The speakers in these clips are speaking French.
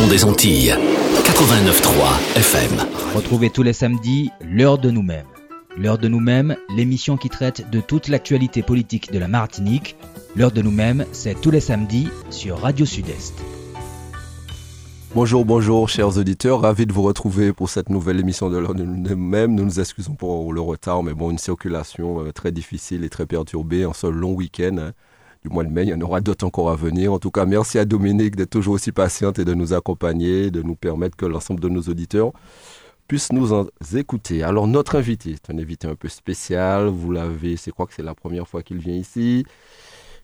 son des Antilles. 89.3 FM. Retrouvez tous les samedis l'heure de nous-mêmes. L'heure de nous-mêmes, l'émission qui traite de toute l'actualité politique de la Martinique. L'heure de nous-mêmes, c'est tous les samedis sur Radio Sud-Est. Bonjour, bonjour, chers auditeurs. Ravi de vous retrouver pour cette nouvelle émission de l'heure de nous-mêmes. Nous nous excusons pour le retard, mais bon, une circulation euh, très difficile et très perturbée en ce long week-end. Du mois de mai. Il y en aura d'autres encore à venir. En tout cas, merci à Dominique d'être toujours aussi patiente et de nous accompagner, de nous permettre que l'ensemble de nos auditeurs puissent nous écouter. Alors, notre invité est un invité un peu spécial. Vous l'avez, c'est quoi que c'est la première fois qu'il vient ici.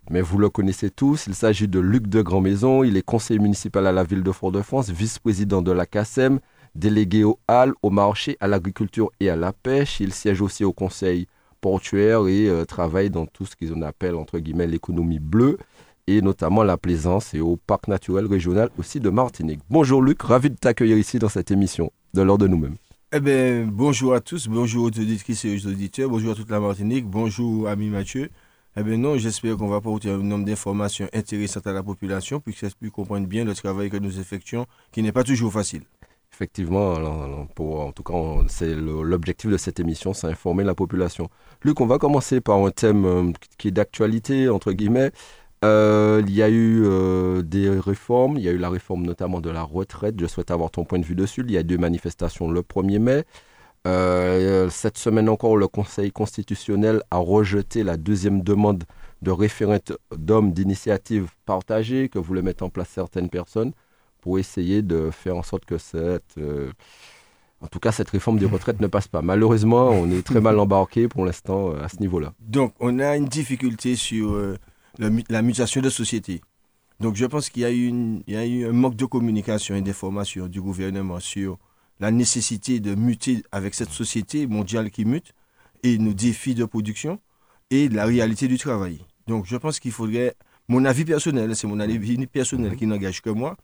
Mais vous le connaissez tous, il s'agit de Luc de Grandmaison. Il est conseiller municipal à la ville de Fort-de-France, vice-président de la CACEM, délégué au HAL, au marché, à l'agriculture et à la pêche. Il siège aussi au conseil portuaire et euh, travaille dans tout ce qu'on appelle entre guillemets l'économie bleue et notamment la plaisance et au parc naturel régional aussi de Martinique. Bonjour Luc, ravi de t'accueillir ici dans cette émission de l'ordre de nous-mêmes. Eh bien, bonjour à tous, bonjour aux auditrices et aux auditeurs, bonjour à toute la Martinique, bonjour ami Mathieu. Eh bien non, j'espère qu'on va apporter un nombre d'informations intéressantes à la population qu'elle puisse comprendre bien le travail que nous effectuons, qui n'est pas toujours facile. Effectivement, en tout cas, c'est l'objectif de cette émission, c'est informer la population. Luc, on va commencer par un thème euh, qui est d'actualité, entre guillemets. Euh, il y a eu euh, des réformes, il y a eu la réforme notamment de la retraite, je souhaite avoir ton point de vue dessus. Il y a deux manifestations le 1er mai. Cette semaine encore, le Conseil constitutionnel a rejeté la deuxième demande de référendum d'initiative partagée que voulaient mettre en place certaines personnes pour essayer de faire en sorte que cette, euh, en tout cas, cette réforme des retraites ne passe pas. Malheureusement, on est très mal embarqué pour l'instant euh, à ce niveau-là. Donc, on a une difficulté sur euh, la mutation de société. Donc, je pense qu'il y, y a eu un manque de communication et d'information du gouvernement sur la nécessité de muter avec cette société mondiale qui mute et nos défis de production et la réalité du travail. Donc, je pense qu'il faudrait, mon avis personnel, c'est mon avis personnel qui n'engage que moi,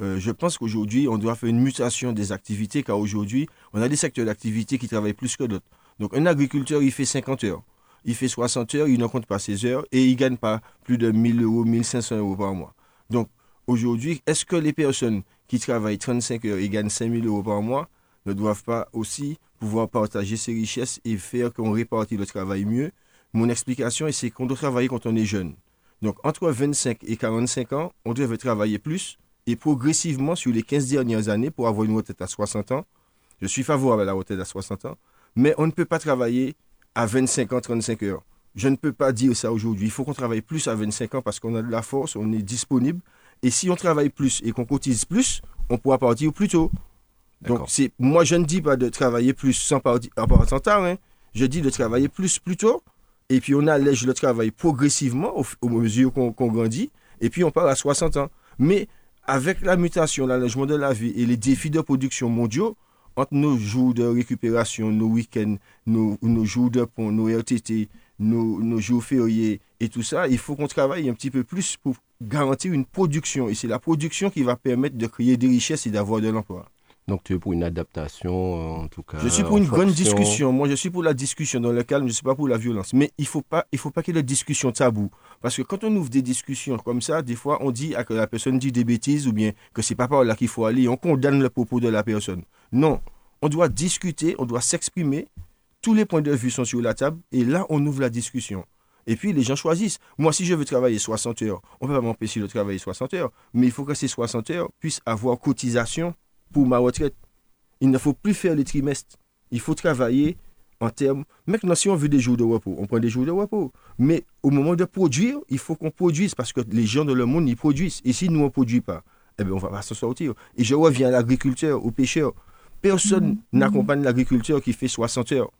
euh, je pense qu'aujourd'hui, on doit faire une mutation des activités, car aujourd'hui, on a des secteurs d'activité qui travaillent plus que d'autres. Donc, un agriculteur, il fait 50 heures. Il fait 60 heures, il ne compte pas ses heures et il ne gagne pas plus de 1000 euros, 1500 euros par mois. Donc, aujourd'hui, est-ce que les personnes qui travaillent 35 heures et gagnent 5000 euros par mois ne doivent pas aussi pouvoir partager ces richesses et faire qu'on répartit le travail mieux? Mon explication, c'est qu'on doit travailler quand on est jeune. Donc, entre 25 et 45 ans, on devrait travailler plus et progressivement sur les 15 dernières années pour avoir une retraite à 60 ans. Je suis favorable à la retraite à 60 ans, mais on ne peut pas travailler à 25 ans, 35 heures. Je ne peux pas dire ça aujourd'hui. Il faut qu'on travaille plus à 25 ans parce qu'on a de la force, on est disponible. Et si on travaille plus et qu'on cotise plus, on pourra partir plus tôt. Donc, c'est, moi, je ne dis pas de travailler plus sans partir en partant tard. hein. Je dis de travailler plus plus tôt. Et puis, on allège le travail progressivement au, au mesure qu'on, qu'on grandit. Et puis, on part à 60 ans. Mais avec la mutation, l'allègement de la vie et les défis de production mondiaux, entre nos jours de récupération, nos week-ends, nos, nos jours de pont, nos RTT, nos, nos jours fériés et tout ça, il faut qu'on travaille un petit peu plus pour garantir une production. Et c'est la production qui va permettre de créer des richesses et d'avoir de l'emploi. Donc tu es pour une adaptation, euh, en tout cas. Je suis pour une fonction- discussion. Moi, je suis pour la discussion dans le calme. Je ne suis pas pour la violence. Mais il ne faut pas, il faut pas qu'il y ait de discussion tabou. Parce que quand on ouvre des discussions comme ça, des fois, on dit que la personne dit des bêtises ou bien que c'est pas par là qu'il faut aller. On condamne le propos de la personne. Non. On doit discuter, on doit s'exprimer. Tous les points de vue sont sur la table. Et là, on ouvre la discussion. Et puis, les gens choisissent. Moi, si je veux travailler 60 heures, on ne peut pas m'empêcher de travailler 60 heures. Mais il faut que ces 60 heures puissent avoir cotisation pour ma retraite. Il ne faut plus faire les trimestres. Il faut travailler en termes. Maintenant, si on veut des jours de repos, on prend des jours de repos. Mais au moment de produire, il faut qu'on produise parce que les gens dans le monde, ils produisent. Et si nous, on ne produit pas, eh bien, on ne va pas s'en sortir. Et je reviens à l'agriculteur, au pêcheur. Personne n'accompagne l'agriculteur qui fait 60 heures.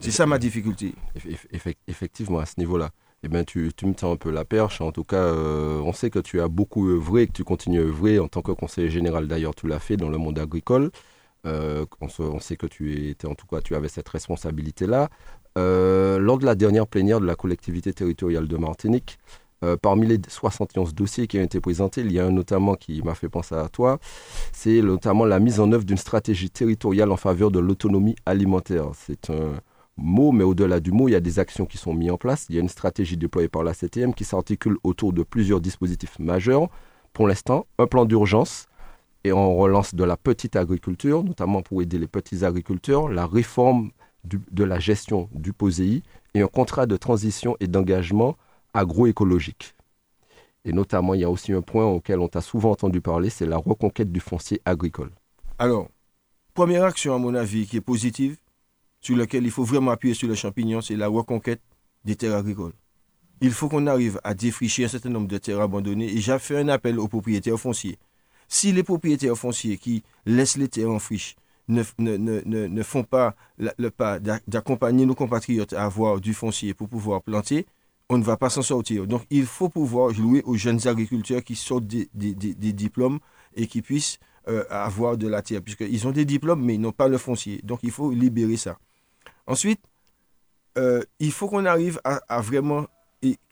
C'est ça ma difficulté. Eff- eff- effect- Effectivement, à ce niveau-là. Eh bien, tu, tu me tends un peu la perche. En tout cas, euh, on sait que tu as beaucoup œuvré, que tu continues à œuvrer en tant que conseiller général. D'ailleurs, tu l'as fait dans le monde agricole. Euh, on, sait que tu étais, en tout cas, tu avais cette responsabilité-là. Euh, lors de la dernière plénière de la collectivité territoriale de Martinique, parmi les 71 dossiers qui ont été présentés, il y a un notamment qui m'a fait penser à toi. C'est notamment la mise en œuvre d'une stratégie territoriale en faveur de l'autonomie alimentaire. C'est un mot, mais au-delà du mot, il y a des actions qui sont mises en place. Il y a une stratégie déployée par la CTM qui s'articule autour de plusieurs dispositifs majeurs. pour l'instant un plan d'urgence et on relance de la petite agriculture, notamment pour aider les petits agriculteurs, la réforme de la gestion du POSEI et un contrat de transition et d'engagement agroécologique. Et notamment, il y a aussi un point auquel on t'a souvent entendu parler, c'est la reconquête du foncier agricole. Alors, première action, à mon avis, qui est positive, sur laquelle il faut vraiment appuyer sur le champignon, c'est la reconquête des terres agricoles. Il faut qu'on arrive à défricher un certain nombre de terres abandonnées et j'ai fait un appel aux propriétaires fonciers. Si les propriétaires fonciers qui laissent les terres en friche ne, ne, font pas le pas d'accompagner nos compatriotes à avoir du foncier pour pouvoir planter, on ne va pas s'en sortir. Donc il faut pouvoir jouer aux jeunes agriculteurs qui sortent des, diplômes et qui puissent euh, avoir de la terre, puisqu'ils ont des diplômes, mais ils n'ont pas le foncier. Donc il faut libérer ça. Ensuite, euh, il faut qu'on arrive à, vraiment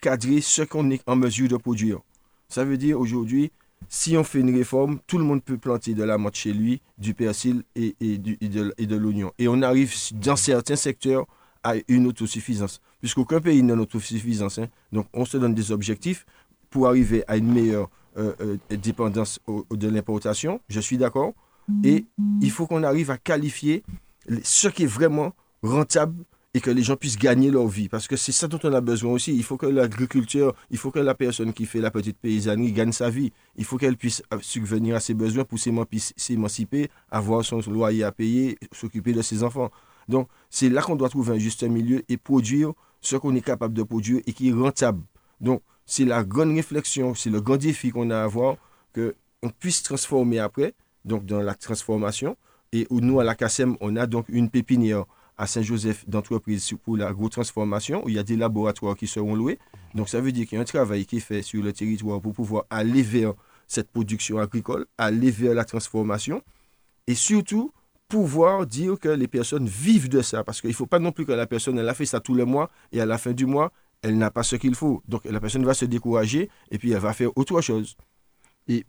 cadrer ce qu'on est en mesure de produire. Ça veut dire aujourd'hui, si on fait une réforme, tout le monde peut planter de la motte chez lui, du persil et, de, l'oignon. Et on arrive dans certains secteurs à une autosuffisance. Puisqu'aucun pays n'a autosuffisance. Hein. Donc on se donne des objectifs pour arriver à une meilleure euh, euh, dépendance de l'importation. Je suis d'accord. Et il faut qu'on arrive à qualifier ce qui est vraiment rentable et que les gens puissent gagner leur vie. Parce que c'est ça dont on a besoin aussi. Il faut que l'agriculture, il faut que la personne qui fait la petite paysannerie gagne sa vie. Il faut qu'elle puisse euh, subvenir à ses besoins pour s'émanciper, avoir son loyer à payer, s'occuper de ses enfants. Donc, c'est là qu'on doit trouver un juste milieu et produire ce qu'on est capable de produire et qui est rentable. Donc, c'est la grande réflexion, c'est le grand défi qu'on a à avoir, qu'on puisse transformer après, donc dans la transformation. Et nous, à la CASEM, on a donc une pépinière à Saint-Joseph d'entreprise pour la transformation, où il y a des laboratoires qui seront loués. Donc ça veut dire qu'il y a un travail qui est fait sur le territoire pour pouvoir aller vers cette production agricole, aller vers la transformation, et surtout pouvoir dire que les personnes vivent de ça, parce qu'il ne faut pas non plus que la personne, elle a fait ça tous les mois, et à la fin du mois, elle n'a pas ce qu'il faut. Donc la personne va se décourager, et puis elle va faire autre chose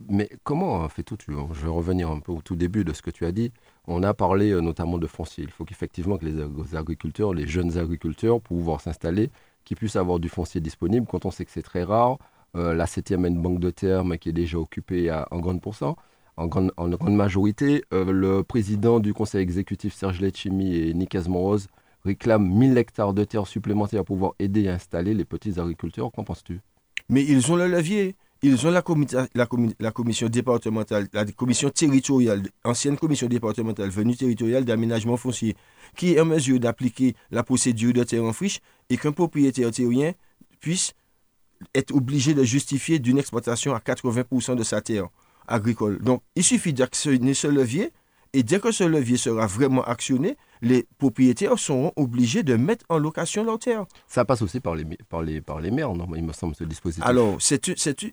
mais comment fait tout Je vais revenir un peu au tout début de ce que tu as dit. On a parlé euh, notamment de foncier. Il faut qu'effectivement que les agriculteurs, les jeunes agriculteurs, pour pouvoir s'installer, qu'ils puissent avoir du foncier disponible. Quand on sait que c'est très rare, euh, la septième une banque de mais qui est déjà occupée à, en grande pourcent. En grande, majorité, euh, le président du conseil exécutif Serge Letchimi et Nick Rose réclament 1000 hectares de terre supplémentaires pour pouvoir aider à installer les petits agriculteurs. Qu'en penses-tu? Mais ils ont le levier ils ont la, commission départementale, la commission territoriale, ancienne commission départementale venue territoriale d'aménagement foncier, qui est en mesure d'appliquer la procédure de terre en friche et qu'un propriétaire terrien puisse être obligé de justifier d'une exploitation à 80% de sa terre agricole. Donc, il suffit d'actionner ce levier et dès que ce levier sera vraiment actionné, les propriétaires seront obligés de mettre en location leur terre. Ça passe aussi par les, par les, par les maires, non, il me semble, ce dispositif. Alors,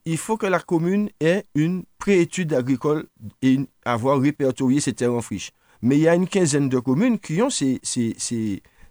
il faut que la commune ait une préétude agricole et avoir répertorié ses terres en friche. Mais il y a une quinzaine de communes qui ont ces, ces,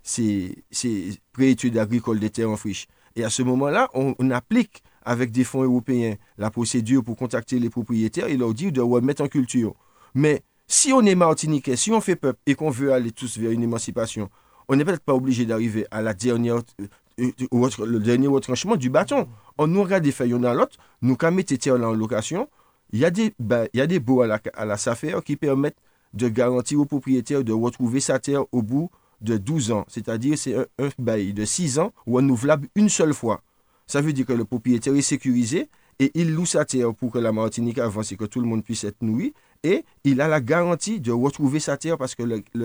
ces, préétudes agricoles des terres en friche. Et à ce moment-là, on, on, applique avec des fonds européens la procédure pour contacter les propriétaires et leur dire de remettre en culture. Mais si on est martiniquais, si on fait peuple et qu'on veut aller tous vers une émancipation, on n'est peut-être pas obligé d'arriver à la dernière, euh, euh, le dernier retranchement du bâton. On nous regarde des feuilles dans l'autre, nous quand mettons terre en location, il y a des, ben, y a des baux à la, à la SAFER qui permettent de garantir au propriétaire de retrouver sa terre au bout de 12 ans. C'est-à-dire c'est un, un bail de 6 ans renouvelable une seule fois. Ça veut dire que le propriétaire est sécurisé et il loue sa terre pour que la Martinique avance et que tout le monde puisse être nourri. Et il a la garantie de retrouver sa terre parce que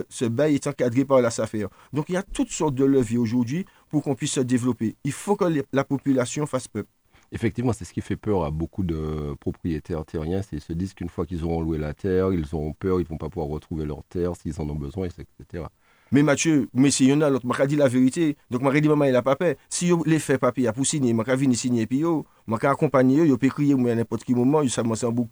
ce bail est encadré par la SAFER. Donc il y a toutes sortes de leviers aujourd'hui pour qu'on puisse se développer. Il faut que la population fasse peuple. Effectivement, c'est ce qui fait peur à beaucoup de propriétaires terriens. Ils se disent qu'une fois qu'ils auront loué la terre, ils auront peur, ils ne vont pas pouvoir retrouver leur terre s'ils en ont besoin, etc. Mais Mathieu, mais si y en a l'autre, m'a dit la vérité. Donc m'a dit maman il a pas peur. Si yo les fait papier pour signer, m'a venir signer puis yo, m'a accompagner yo, peut crier à n'importe quel moment, ça m'a semble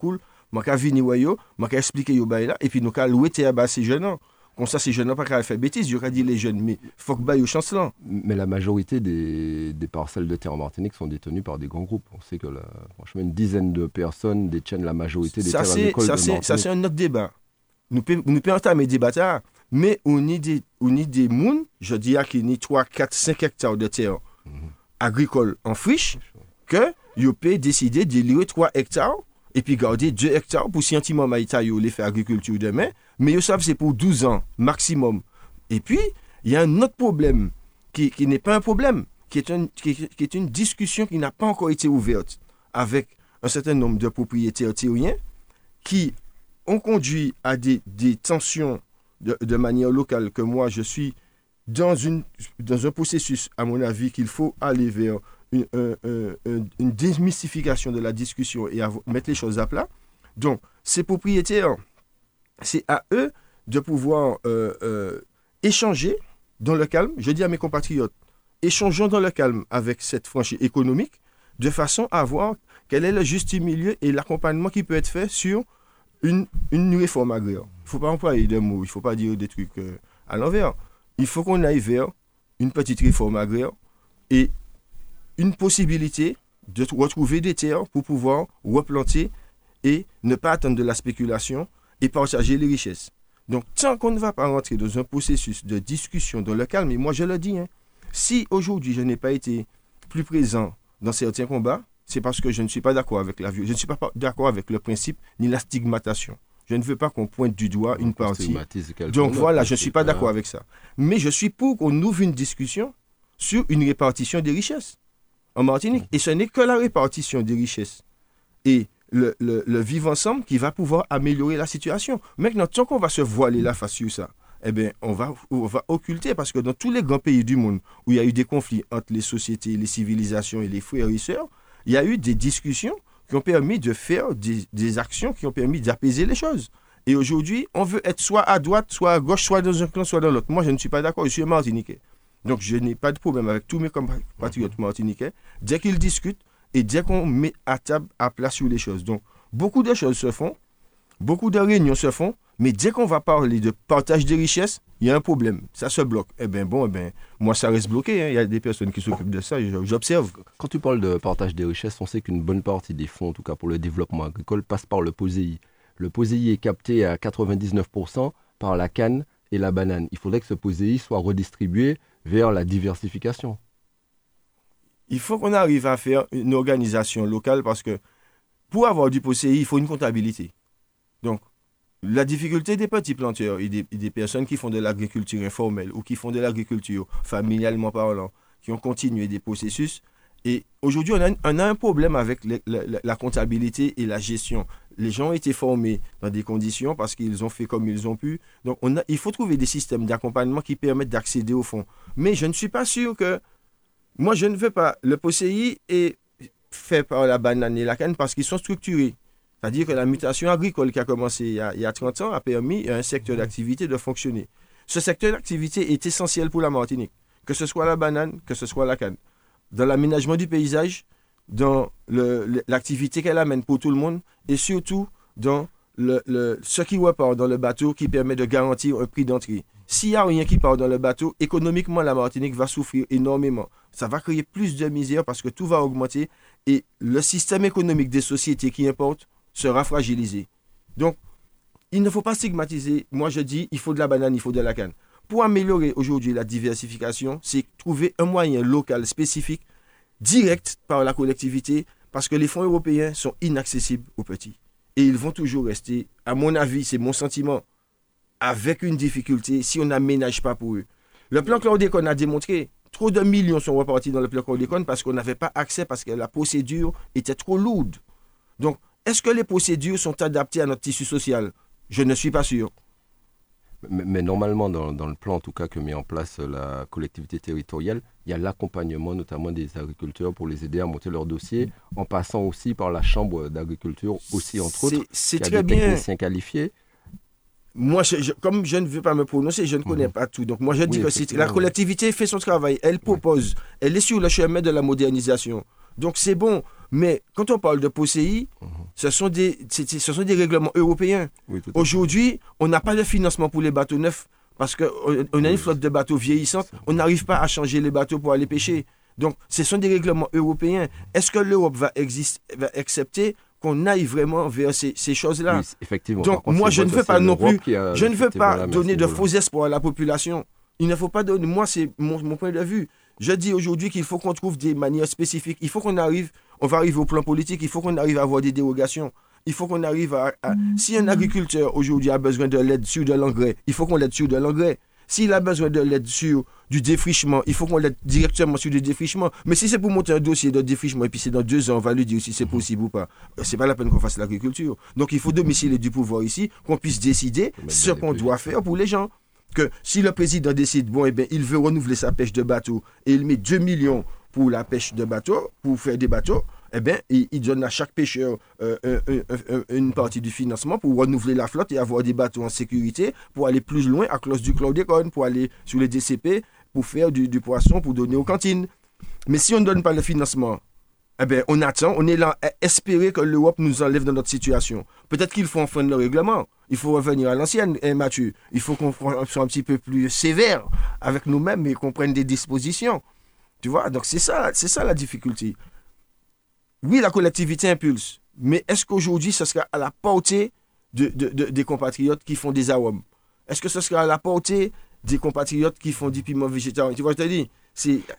beaucoup. M'a venir ouais yo, m'a expliquer yo là et puis nous ca louer terre bas ces jeunes. Comme ça, ces jeunes pas qu'à faire bêtise, je dit les jeunes, mais faut que bail chance là. Mais la majorité des, des, parcelles de terre en Martinique sont détenues par des grands groupes. On sait que la, franchement, une dizaine de personnes détiennent la majorité des ça, terres agricoles ça, de Ça, c'est un autre débat. Nous pouvons nous entamer des débat, mais on y des, on y des mouns, je dirais qu'il y a 3, 4, 5 hectares de terre agricole en friche, que vous pouvez décider de livrer 3 hectares et puis garder 2 hectares pour sentiment maïtaïo les faire agriculture demain, mais ils savent c'est pour 12 ans maximum. Et puis, il y a un autre problème qui, qui n'est pas un problème, qui est, un, une discussion qui n'a pas encore été ouverte avec un certain nombre de propriétaires tyriens qui ont conduit à des, tensions de, de manière locale que moi je suis dans, une, dans un processus, à mon avis, qu'il faut aller vers une, un- un- un- une démystification de la discussion et avo- mettre les choses à plat. Donc, ces propriétaires, c'est à eux de pouvoir euh, euh, échanger dans le calme. Je dis à mes compatriotes, échangeons dans le calme avec cette franchise économique de façon à voir quel est le juste milieu et l'accompagnement qui peut être fait sur une, une réforme agraire. Il ne faut pas employer des mots, il ne faut pas dire des trucs euh, à l'envers. Il faut qu'on aille vers une petite réforme agraire et une possibilité de retrouver des terres pour pouvoir replanter et ne pas attendre de la spéculation et partager les richesses. Donc, tant qu'on ne va pas rentrer dans un processus de discussion dans le calme, et moi je le dis, hein, si aujourd'hui je n'ai pas été plus présent dans certains combats, c'est parce que je ne suis pas d'accord avec la violence. Je ne suis pas d'accord avec le principe ni la stigmatation. Je ne veux pas qu'on pointe du doigt une partie. Donc voilà, je ne suis pas- d'accord avec ça. Mais je suis pour qu'on ouvre une discussion sur une répartition des richesses en Martinique. Et ce n'est que la répartition des richesses et le, vivre ensemble qui va pouvoir améliorer la situation. Maintenant, tant qu'on va se voiler la face sur ça, eh bien, on va, on va occulter parce que dans tous les grands pays du monde où il y a eu des conflits entre les sociétés, les civilisations et les frères et sœurs, il y a eu des discussions qui ont permis de faire des, actions qui ont permis d'apaiser les choses. Et aujourd'hui, on veut être soit à droite, soit à gauche, soit dans un clan, soit dans l'autre. Moi, je ne suis pas d'accord, je suis Martiniquais. Donc, je n'ai pas de problème avec tous mes compatriotes martiniquais. Dès qu'ils discutent et dès qu'on met à table, à plat sur les choses. Donc, beaucoup de choses se font, beaucoup de réunions se font, mais dès qu'on va parler de partage des richesses, il y a un problème. Ça se bloque. Eh bien, bon, eh ben, moi, ça reste bloqué. hein. Il y a des personnes qui s'occupent de ça, j'observe. Quand tu parles de partage des richesses, on sait qu'une bonne partie des fonds, en tout cas pour le développement agricole, passe par le POSEI. Le POSEI est capté à 99% par la canne et la banane. Il faudrait que ce POSEI soit redistribué vers la diversification. Il faut qu'on arrive à faire une organisation locale parce que pour avoir du POCI, il faut une comptabilité. Donc, la difficulté des petits planteurs et des, personnes qui font de l'agriculture informelle ou qui font de l'agriculture familialement parlant, qui ont continué des processus, et aujourd'hui, on, a- un problème avec la comptabilité et la gestion. Les gens ont été formés dans des conditions parce qu'ils ont fait comme ils ont pu. Donc, on a- il faut trouver des systèmes d'accompagnement qui permettent d'accéder au fonds. Mais je ne suis pas sûr que moi, je ne veux pas. Le POCI est fait par la banane et la canne parce qu'ils sont structurés. C'est-à-dire que la mutation agricole qui a commencé il y a, il y a 30 ans a permis à un secteur d'activité de fonctionner. Ce secteur d'activité est essentiel pour la Martinique, que ce soit la banane, que ce soit la canne. Dans l'aménagement du paysage, dans l'activité qu'elle amène pour tout le monde et surtout dans le- ce qui repart dans le bateau qui permet de garantir un prix d'entrée. S'il n'y a rien qui part dans le bateau, économiquement, la Martinique va souffrir énormément. Ça va créer plus de misère parce que tout va augmenter et le système économique des sociétés qui importent sera fragilisé. Donc, il ne faut pas stigmatiser. Moi, je dis, il faut de la banane, il faut de la canne. Pour améliorer aujourd'hui la diversification, c'est trouver un moyen local spécifique, direct par la collectivité, parce que les fonds européens sont inaccessibles aux petits. Et ils vont toujours rester, à mon avis, c'est mon sentiment, avec une difficulté si on n'aménage pas pour eux. Le plan chlordécone a démontré, trop de millions sont repartis dans le plan chlordécone parce qu'on n'avait pas accès, parce que la procédure était trop lourde. Donc, est-ce que les procédures sont adaptées à notre tissu social? Je ne suis pas sûr. Mais, mais normalement, dans, dans le plan en tout cas que met en place la collectivité territoriale, il y a l'accompagnement notamment des agriculteurs pour les aider à monter leur dossier, en passant aussi par la chambre d'agriculture, aussi entre autres, C'est- très des bien. techniciens qualifiés. Moi, je- je- comme je ne veux pas me prononcer, je ne connais Mhm. pas tout. Donc, moi, je dis Oui, que c'est- la collectivité fait son travail. Elle propose. Elle est sur le chemin de la modernisation. Donc, c'est bon. Mais quand on parle de POCI, Mhm. ce, sont des, ce sont des règlements européens. Oui. Aujourd'hui, on n'a pas de financement pour les bateaux neufs parce qu'on on a une flotte de bateaux vieillissante. On n'arrive pas à changer les bateaux pour aller pêcher. Donc, ce sont des règlements européens. Est-ce que l'Europe va, accepter qu'on aille vraiment vers ces, ces choses-là? Oui, effectivement. Donc, contre, moi, je ne veux pas non plus- Je ne veux pas donner de faux espoirs à la population. Il ne faut pas donner. Moi, c'est mon, mon point de vue. Je dis aujourd'hui qu'il faut qu'on trouve des manières spécifiques. Il faut qu'on arrive. On va arriver au plan politique. Il faut qu'on arrive à avoir des dérogations. Il faut qu'on arrive à, à- Si un agriculteur aujourd'hui a besoin de l'aide sur de l'engrais, il faut qu'on l'aide sur de l'engrais. S'il a besoin de l'aide sur du défrichement, il faut qu'on l'aide directement sur du défrichement. Mais si c'est pour monter un dossier de défrichement et puis c'est dans deux ans, on va lui dire si c'est possible ou pas. Euh, C'est pas la peine qu'on fasse l'agriculture. Donc il faut domicilier du pouvoir ici, qu'on puisse décider ce qu'on doit faire pour les gens. Que si le président décide, bon, eh bien, il veut renouveler sa pêche de bateau et il met 2 millions pour la pêche de bateau, pour faire des bateaux, eh bien, il, il donne à chaque pêcheur euh, un- un- un- une partie du financement pour renouveler la flotte et avoir des bateaux en sécurité, pour aller plus loin à cause du chlordécone, pour aller sur les DCP, pour faire du, du poisson, pour donner aux cantines. Mais si on ne donne pas le financement, eh bien, on attend, on est là à espérer que l'Europe nous enlève de notre situation. Peut-être qu'il faut enfreindre le règlement. Il faut revenir à l'ancienne, hein, Mathieu. Il faut qu'on soit un petit peu plus sévère avec nous-mêmes et qu'on prenne des dispositions. Tu vois, donc c'est ça, c'est ça la difficulté. Oui, la collectivité impulse, mais est-ce qu'aujourd'hui, ce sera à la portée de, de- de- des compatriotes qui font des arômes Est-ce que ce sera à la portée des compatriotes qui font du piment végétarien? Tu vois, je te dis,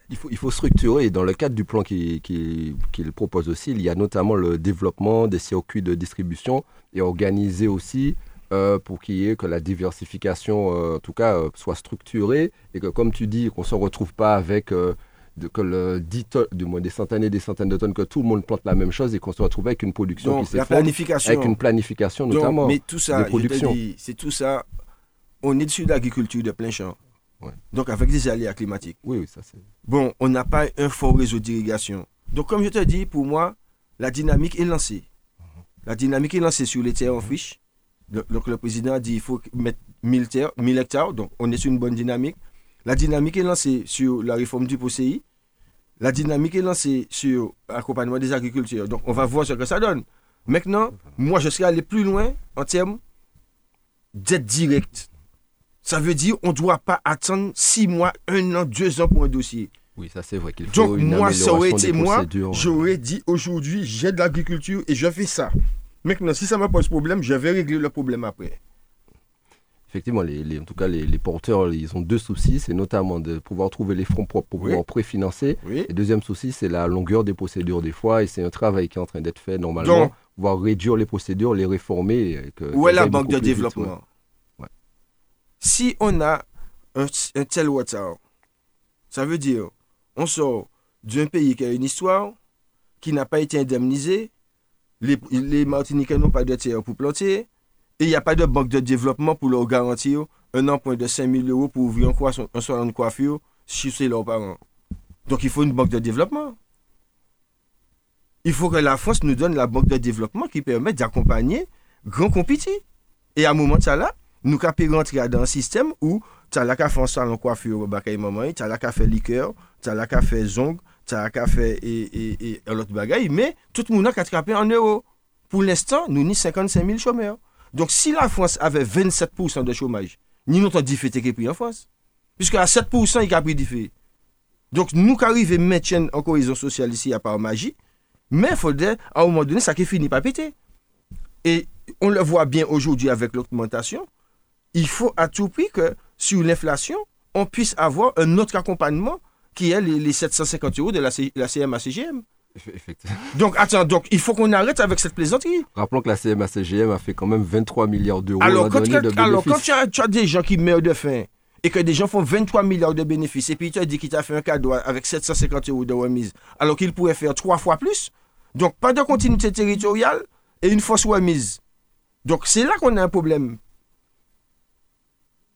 Il faut, il faut structurer. Dans le cadre du plan qu'il qui, qu'il propose aussi, il y a notamment le développement des circuits de distribution et organiser aussi euh, pour qu'il y ait que la diversification, euh, en tout cas, euh, soit structurée et que, comme tu dis, qu'on ne se retrouve pas avec de, que le 10 tonnes, du moins des centaines et des centaines de tonnes, que tout le monde plante la même chose et qu'on se retrouve avec une production donc qui la s'effondre, planification. avec une planification Donc, notamment. mais tout ça, c'est tout ça. On est dessus de l'agriculture de plein champ. Ouais. Donc avec des aléas climatiques. Oui, oui, ça c'est. Bon, on n'a pas un fort réseau d'irrigation. Donc comme je te dis, pour moi, la dynamique est lancée. La dynamique est lancée sur les terres en friche. Donc le président a dit il faut mettre 1000, terres, 1000 hectares. Donc on est sur une bonne dynamique. La dynamique est lancée sur la réforme du POCI. La dynamique est lancée sur l'accompagnement des agriculteurs. Donc on va voir ce que ça donne. Maintenant, moi je serais allé plus loin en termes d'aide directe. Ça veut dire on ne doit pas attendre 6 mois, 1 an, 2 ans pour un dossier. Oui, ça c'est vrai qu'il faut Donc une moi, ça aurait été moi, j'aurais dit aujourd'hui, j'ai de l'agriculture et je fais ça. Maintenant, si ça me pose problème, je vais régler le problème après. Effectivement, les, les- en tout cas, les, les porteurs, ils ont deux soucis. C'est notamment de pouvoir trouver les fonds propres pour Oui. pouvoir préfinancer. Oui. Et deuxième souci, c'est la longueur des procédures des fois. Et c'est un travail qui est en train d'être fait normalement. Donc- pouvoir réduire les procédures, les réformer. que- Où est la banque de vite, développement ouais. Ouais. Si on a un, un tel retard, ça veut dire on sort d'un pays qui a une histoire, qui n'a pas été indemnisé, les, les Martiniquais n'ont pas de terre pour planter, et il n'y a pas de banque de développement pour leur garantir un emprunt de 5 000 euros pour ouvrir un, un salon de coiffure chez leurs parents. Donc il faut une banque de développement. Il faut que la France nous donne la banque de développement qui permet d'accompagner grand compétit. Et à un moment de là, nous capons rentrer dans un système où tu as la café en salon coiffure au bakay maman, tu as la café liqueur, tu as la café zong, tu as la café et, et, et, et l'autre bagaille, mais tout le monde a capé en euros. Pour l'instant, nous ni 55 000 chômeurs. Donc si la France avait 27% de chômage, ni notre difficulté qui pris en France. Puisque à 7%, il a pris difficulté. Donc nous arrivons à maintenir en cohésion sociale ici à part magie, mais il faudrait, à un moment donné, ça qui finit par péter. Et on le voit bien aujourd'hui avec l'augmentation. Il faut à tout prix que sur l'inflation, on puisse avoir un autre accompagnement qui est les, les 750 euros de la, la CMA-CGM. Effectivement. Donc attends, donc il faut qu'on arrête avec cette plaisanterie. Rappelons que la CMA-CGM a fait quand même 23 milliards d'euros Alors, quand, de quand- alors, quand tu, as, tu as des gens qui meurent de faim et que des gens font 23 milliards de bénéfices et puis tu as dit qu'il t'a fait un cadeau avec 750 euros de remise alors qu'il pourrait faire trois fois plus, donc pas de continuité territoriale et une fausse remise. Donc c'est là qu'on a un problème.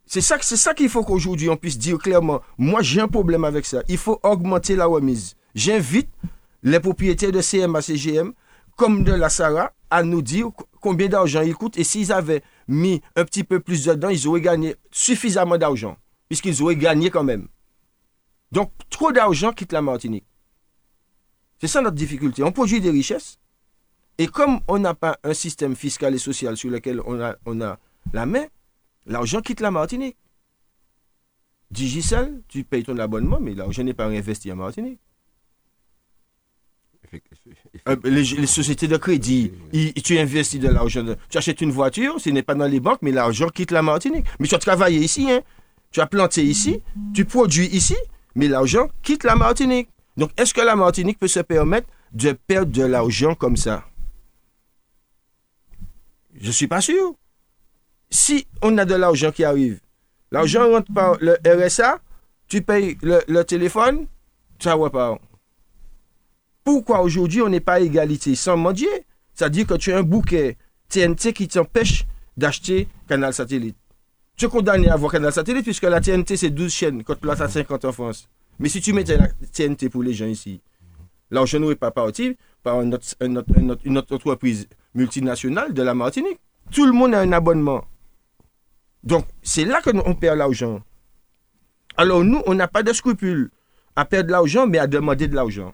C'est ça, c'est ça qu'il faut qu'aujourd'hui on puisse dire clairement. Moi j'ai un problème avec ça. Il faut augmenter la remise. J'invite les propriétaires de CMA, CGM, comme de la Sarah, à nous dire co- combien d'argent ils coûtent et s'ils avaient mis un petit peu plus dedans, ils auraient gagné suffisamment d'argent, puisqu'ils auraient gagné quand même. Donc, trop d'argent quitte la Martinique. C'est ça notre difficulté. On produit des richesses, et comme on n'a pas un système fiscal et social sur lequel on a, on a la main, l'argent quitte la Martinique. Digicel, tu payes ton abonnement, mais l'argent n'est pas réinvesti en Martinique. Euh, les, les sociétés de crédit, ils- tu investis de l'argent. Tu achètes une voiture, ce n'est pas dans les banques, mais l'argent quitte la Martinique. Mais tu as travaillé ici, hein. tu as planté ici, tu produis ici, mais l'argent quitte la Martinique. Donc, est-ce que la Martinique peut se permettre de perdre de l'argent comme ça? Je ne suis pas sûr. Si on a de l'argent qui arrive, l'argent rentre par le RSA, tu payes le, le téléphone, ça pas. Pourquoi aujourd'hui on n'est pas égalité sans mendier? C'est-à-dire que tu as un bouquet TNT qui t'empêche d'acheter Canal Satellite. Tu es condamné à avoir Canal Satellite puisque la TNT c'est 12 chaînes, quand place à 50 en France. Mais si tu mettais la TNT pour les gens ici, l'argent n'aurait pas parti par une autre, une autre- entreprise multinationale de la Martinique. Tout le monde a un abonnement. Donc, c'est là que on perd l'argent. Alors, nous, on n'a pas de scrupules à perdre l'argent, mais à demander de l'argent.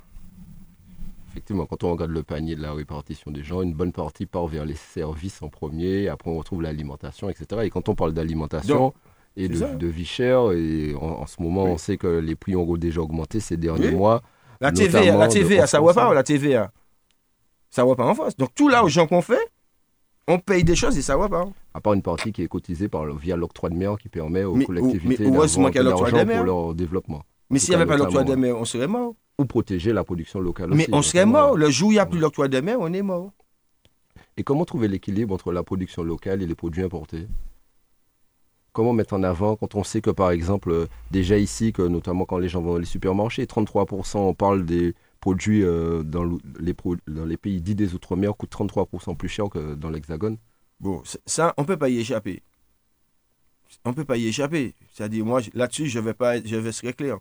Effectivement, quand on regarde le panier de la répartition des gens, une bonne partie part vers les services en premier, après on retrouve l'alimentation, etc. Et quand on parle d'alimentation et de, vie chère, et en, en ce moment Oui. on sait que les prix ont déjà augmenté ces derniers Oui. mois. La TVA, la TVA, ça ne va pas, la TVA. Ça ne va pas en France. Donc, tout l'argent qu'on fait, on paye des choses et ça ne va pas. À part une partie qui est cotisée par, via l'octroi de mer qui permet aux Mais- collectivités mais d'avoir de l'argent pour leur développement. Mais s'il n'y avait pas l'octroi de mer, on serait mort. Ou protéger la production locale Mais aussi, on serait notamment. mort. Le jour où il n'y a plus l'octroi de mer, on est mort. Et comment trouver l'équilibre entre la production locale et les produits importés? Comment mettre en avant quand on sait que, par exemple, déjà ici, que notamment quand les gens vont dans les supermarchés, 33%, on parle des produits euh, dans, les pro- dans les pays dits des Outre-mer coûtent 33% plus cher que dans l'Hexagone. Bon, ça, on ne peut pas y échapper. On ne peut pas y échapper. C'est-à-dire, moi, là-dessus, je vais pas, être- je vais ser clair.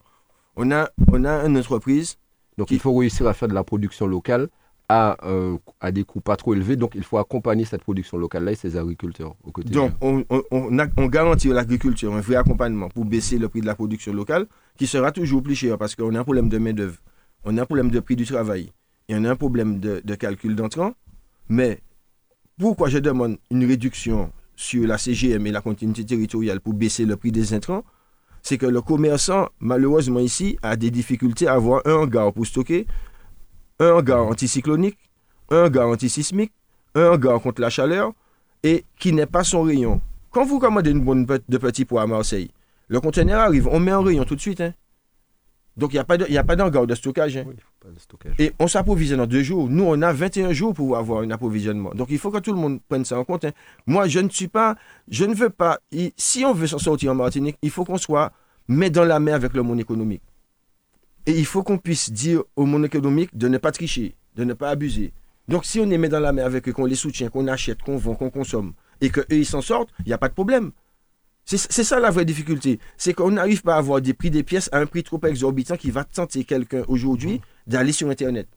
On a, on a une entreprise. Donc Qui- il faut réussir à faire de la production locale à, euh, à des coûts pas trop élevés. Donc il faut accompagner cette production locale-là et ses agriculteurs au quotidien. Donc, on, on, on a- on garantit à l'agriculture un vrai accompagnement pour baisser le prix de la production locale, qui sera toujours plus cher parce qu'on a un problème de main-d'œuvre, on a un problème de prix du travail et on a un problème de, de calcul d'entrant. Mais pourquoi je demande une réduction sur la CGM et la continuité territoriale pour baisser le prix des intrants? C'est que le commerçant, malheureusement ici, a des difficultés à avoir un hangar pour stocker, un hangar anticyclonique, un hangar antisismique, un hangar contre la chaleur et qui n'est pas son rayon. Quand vous commandez une bonne de petits pois à Marseille, le conteneur arrive, on met un rayon tout de suite. hein. Donc il n'y a pas de- d'hangar de stockage. hein. Et on s'approvisionne en deux jours. Nous, on a 21 jours pour avoir un approvisionnement. Donc, il faut que tout le monde prenne ça en compte. hein. Moi, je ne suis pas, je ne veux pas, si on veut s'en sortir en Martinique, il faut qu'on soit met dans la main avec le monde économique. Et il faut qu'on puisse dire au monde économique de ne pas tricher, de ne pas abuser. Donc, si on est met dans la main avec eux, qu'on les soutient, qu'on achète, qu'on vend, qu'on consomme, et qu'eux, ils s'en sortent, il n'y a pas de problème. C'est c'est ça la vraie difficulté. C'est qu'on n'arrive pas à avoir des prix des pièces à un prix trop exorbitant qui va tenter quelqu'un aujourd'hui d'aller sur Internet.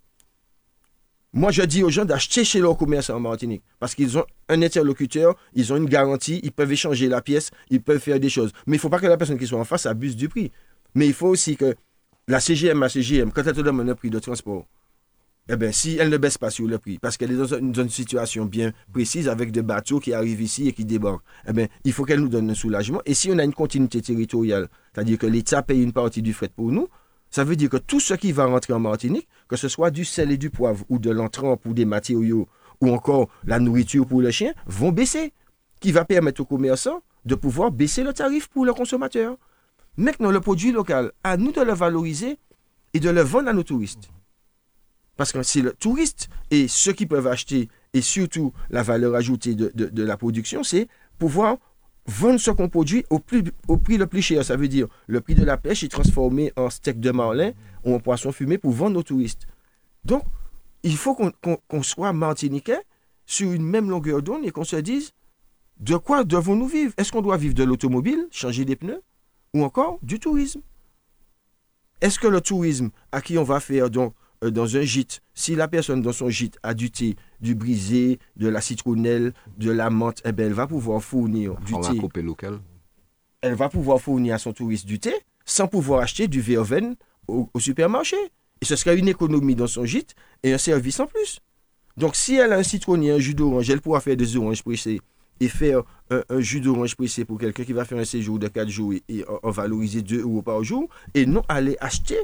Moi, je dis aux gens d'acheter chez leur commerçant en Martinique parce qu'ils ont un interlocuteur, ils ont une garantie, ils peuvent échanger la pièce, ils peuvent faire des choses. Mais il ne faut pas que la personne qui soit en face abuse du prix. Mais il faut aussi que la CGM, la CGM, quand elle te demande un prix de transport, eh bien, si elle ne baisse pas sur le prix, parce qu'elle est dans une, dans une situation bien précise avec des bateaux qui arrivent ici et qui débarquent, eh bien, il faut qu'elle nous donne un soulagement. Et si on a une continuité territoriale, c'est-à-dire que l'État paye une partie du fret pour nous, ça veut dire que tout ce qui va rentrer en Martinique, que ce soit du sel et du poivre ou de l'entrant pour des matériaux ou encore la nourriture pour le chien, vont baisser. Qui va permettre aux commerçants de pouvoir baisser le tarif pour le consommateur. Maintenant, le produit local, à nous de le valoriser et de le vendre à nos touristes. Parce que c'est le touriste et ceux qui peuvent acheter, et surtout la valeur ajoutée de la production, c'est pouvoir vendre ce qu'on produit au, prix le plus cher. Ça veut dire le prix de la pêche est transformé en steak de marlin ou en poisson fumé pour vendre aux touristes. Donc, il faut qu'on soit martiniquais sur une même longueur d'onde et qu'on se dise de quoi devons-nous vivre? Est-ce qu'on doit vivre de l'automobile, changer des pneus, ou encore du tourisme? Est-ce que le tourisme à qui on va faire donc dans un gîte, si la personne dans son gîte a du thé, du brisé, de la citronnelle, de la menthe, eh ben, elle va pouvoir fournir du On va thé couper local. elle va pouvoir fournir à son touriste du thé sans pouvoir acheter du verveine au, au supermarché. Et ce serait une économie dans son gîte et un service en plus. Donc si elle a un citronnier, un jus d'orange, elle pourra faire des oranges pressées et faire un, un jus d'orange pressé pour quelqu'un qui va faire un séjour de 4 jours et, et en valoriser 2 euros par jour et non aller acheter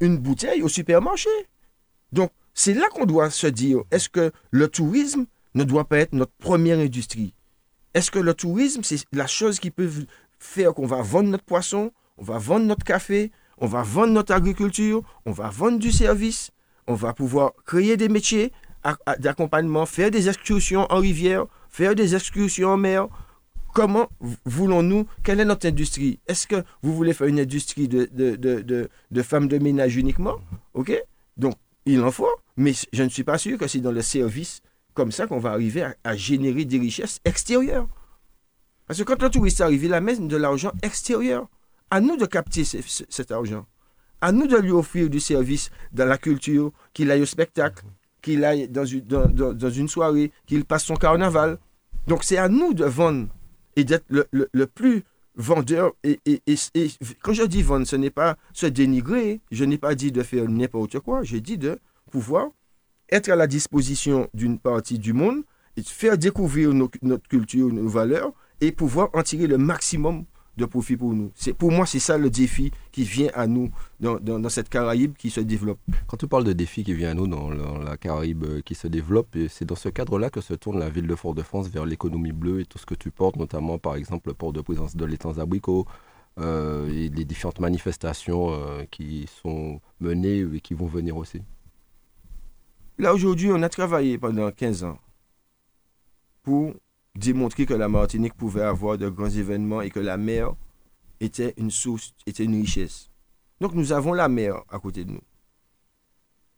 une bouteille au supermarché. Donc c'est là qu'on doit se dire, est-ce que le tourisme ne doit pas être notre première industrie? Est-ce que le tourisme, c'est la chose qui peut faire qu'on va vendre notre poisson, on va vendre notre café, on va vendre notre agriculture, on va vendre du service, on va pouvoir créer des métiers d'accompagnement, faire des excursions en rivière, faire des excursions en mer. Comment voulons-nous Quelle est notre industrie? Est-ce que vous voulez faire une industrie de, femmes de ménage uniquement? OK? Donc, il en faut, mais je ne suis pas sûr que c'est dans le service comme ça qu'on va arriver à, générer des richesses extérieures. Parce que quand le touriste arrive, il amène de l'argent extérieur. À nous de capter ce- ce- cet argent. À nous de lui offrir du service dans la culture, qu'il aille au spectacle, qu'il aille dans une, dans, dans- dans une soirée, qu'il passe son carnaval. Donc c'est à nous de vendre et d'être le, le- plus vendeur. Et, et- et- quand je dis vendre, ce n'est pas se dénigrer. Je n'ai pas dit de faire n'importe quoi. J'ai dit de pouvoir être à la disposition d'une partie du monde et faire découvrir notre culture, nos valeurs et pouvoir en tirer le maximum de profit pour nous. C'est, pour moi, c'est ça le défi qui vient à nous dans, dans- dans cette Caraïbe qui se développe. Quand tu parles de défis qui viennent à nous dans, dans la Caraïbe euh, qui se développe, et c'est dans ce cadre-là que se tourne la ville de Fort-de-France vers l'économie bleue et tout ce que tu portes, notamment par exemple le port de présence de l'étang abricots euh, et les différentes manifestations euh, qui sont menées et qui vont venir aussi. Là, aujourd'hui, on a travaillé pendant 15 ans pour démontrer que la Martinique pouvait avoir de grands événements et que la mer était une source, était une richesse. Donc, nous avons la mer à côté de nous.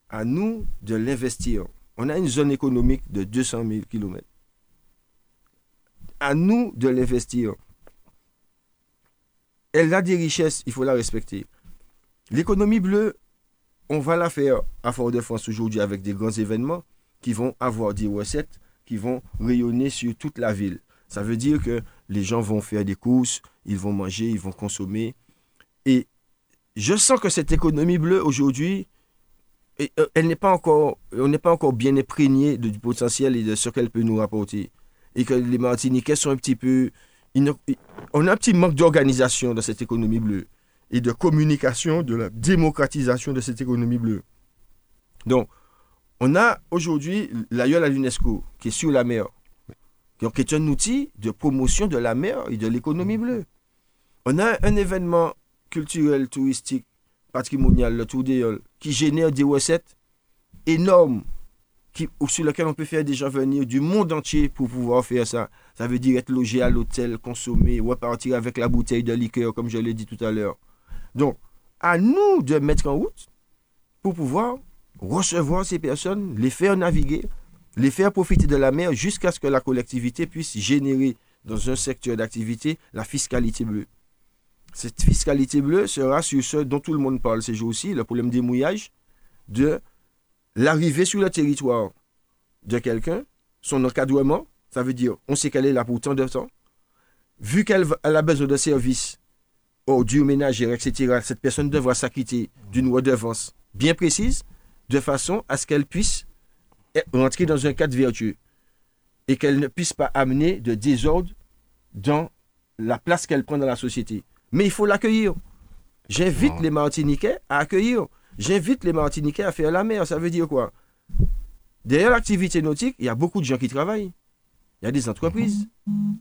À nous de l'investir. On a une zone économique de 200 000 km. À nous de l'investir. Elle a des richesses, il faut la respecter. L'économie bleue, on va la faire à Fort-de-France aujourd'hui avec des grands événements qui vont avoir des recettes qui vont rayonner sur toute la ville. Ça veut dire que les gens vont faire des courses, ils vont manger, ils vont consommer. Et je sens que cette économie bleue aujourd'hui, euh, elle n'est pas encore, on n'est pas encore bien imprégné du potentiel et de ce qu'elle peut nous rapporter. Et que les Martiniquais sont un petit peu, on a un petit manque d'organisation dans cette économie bleue et de communication, de la démocratisation de cette économie bleue. Donc, on a aujourd'hui l'aïeul à l'UNESCO qui est sur la mer, donc qui est un outil de promotion de la mer et de l'économie bleue. On a un événement culturel, touristique, patrimonial, le Tour des qui génère des recettes énormes qui, sur lesquelles on peut faire des gens venir du monde entier pour pouvoir faire ça. Ça veut dire être logé à l'hôtel, consommer, repartir avec la bouteille de liqueur, comme je l'ai dit tout à l'heure. Donc, à nous de mettre en route pour pouvoir recevoir ces personnes, les faire naviguer, les faire profiter de la mer jusqu'à ce que la collectivité puisse générer dans un secteur d'activité la fiscalité bleue. Cette fiscalité bleue sera sur ce dont tout le monde parle ces jours-ci, le problème des mouillages, de l'arrivée sur le territoire de quelqu'un, son encadrement, ça veut dire on sait qu'elle est là pour tant de temps, vu qu'elle a besoin de services ordures ménagères, etc., cette personne devra s'acquitter d'une redevance bien précise, de façon à ce qu'elle puisse e- rentrer dans un cadre vertueux et qu'elle ne puisse pas amener de désordre dans la place qu'elle prend dans la société. Mais il faut l'accueillir. J'invite les Martiniquais à accueillir. J'invite les Martiniquais à faire la mer. Ça veut dire quoi? Derrière l'activité nautique, il y a beaucoup de gens qui travaillent. Il y a des entreprises.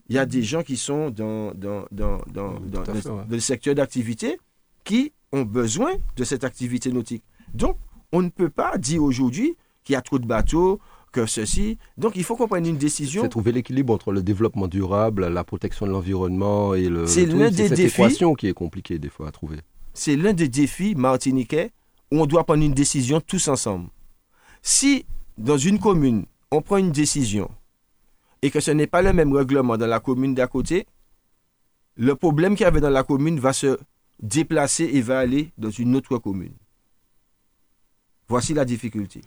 Il y a des gens qui sont dans, dans, ouais. dans le secteur d'activité qui ont besoin de cette activité nautique. Donc, on ne peut pas dire aujourd'hui qu'il y a trop de bateaux, que ceci. Donc, il faut qu'on prenne une décision. C'est trouver l'équilibre entre le développement durable, la protection de l'environnement et le. C'est l'un des cette défis. équation qui est compliquée des fois à trouver. c'est l'un des défis martiniquais où on doit prendre une décision tous ensemble. Si dans une commune, on prend une décision et que ce n'est pas le même règlement dans la commune d'à côté, le problème qu'il y avait dans la commune va se déplacer et va aller dans une autre commune. Voici la difficulté.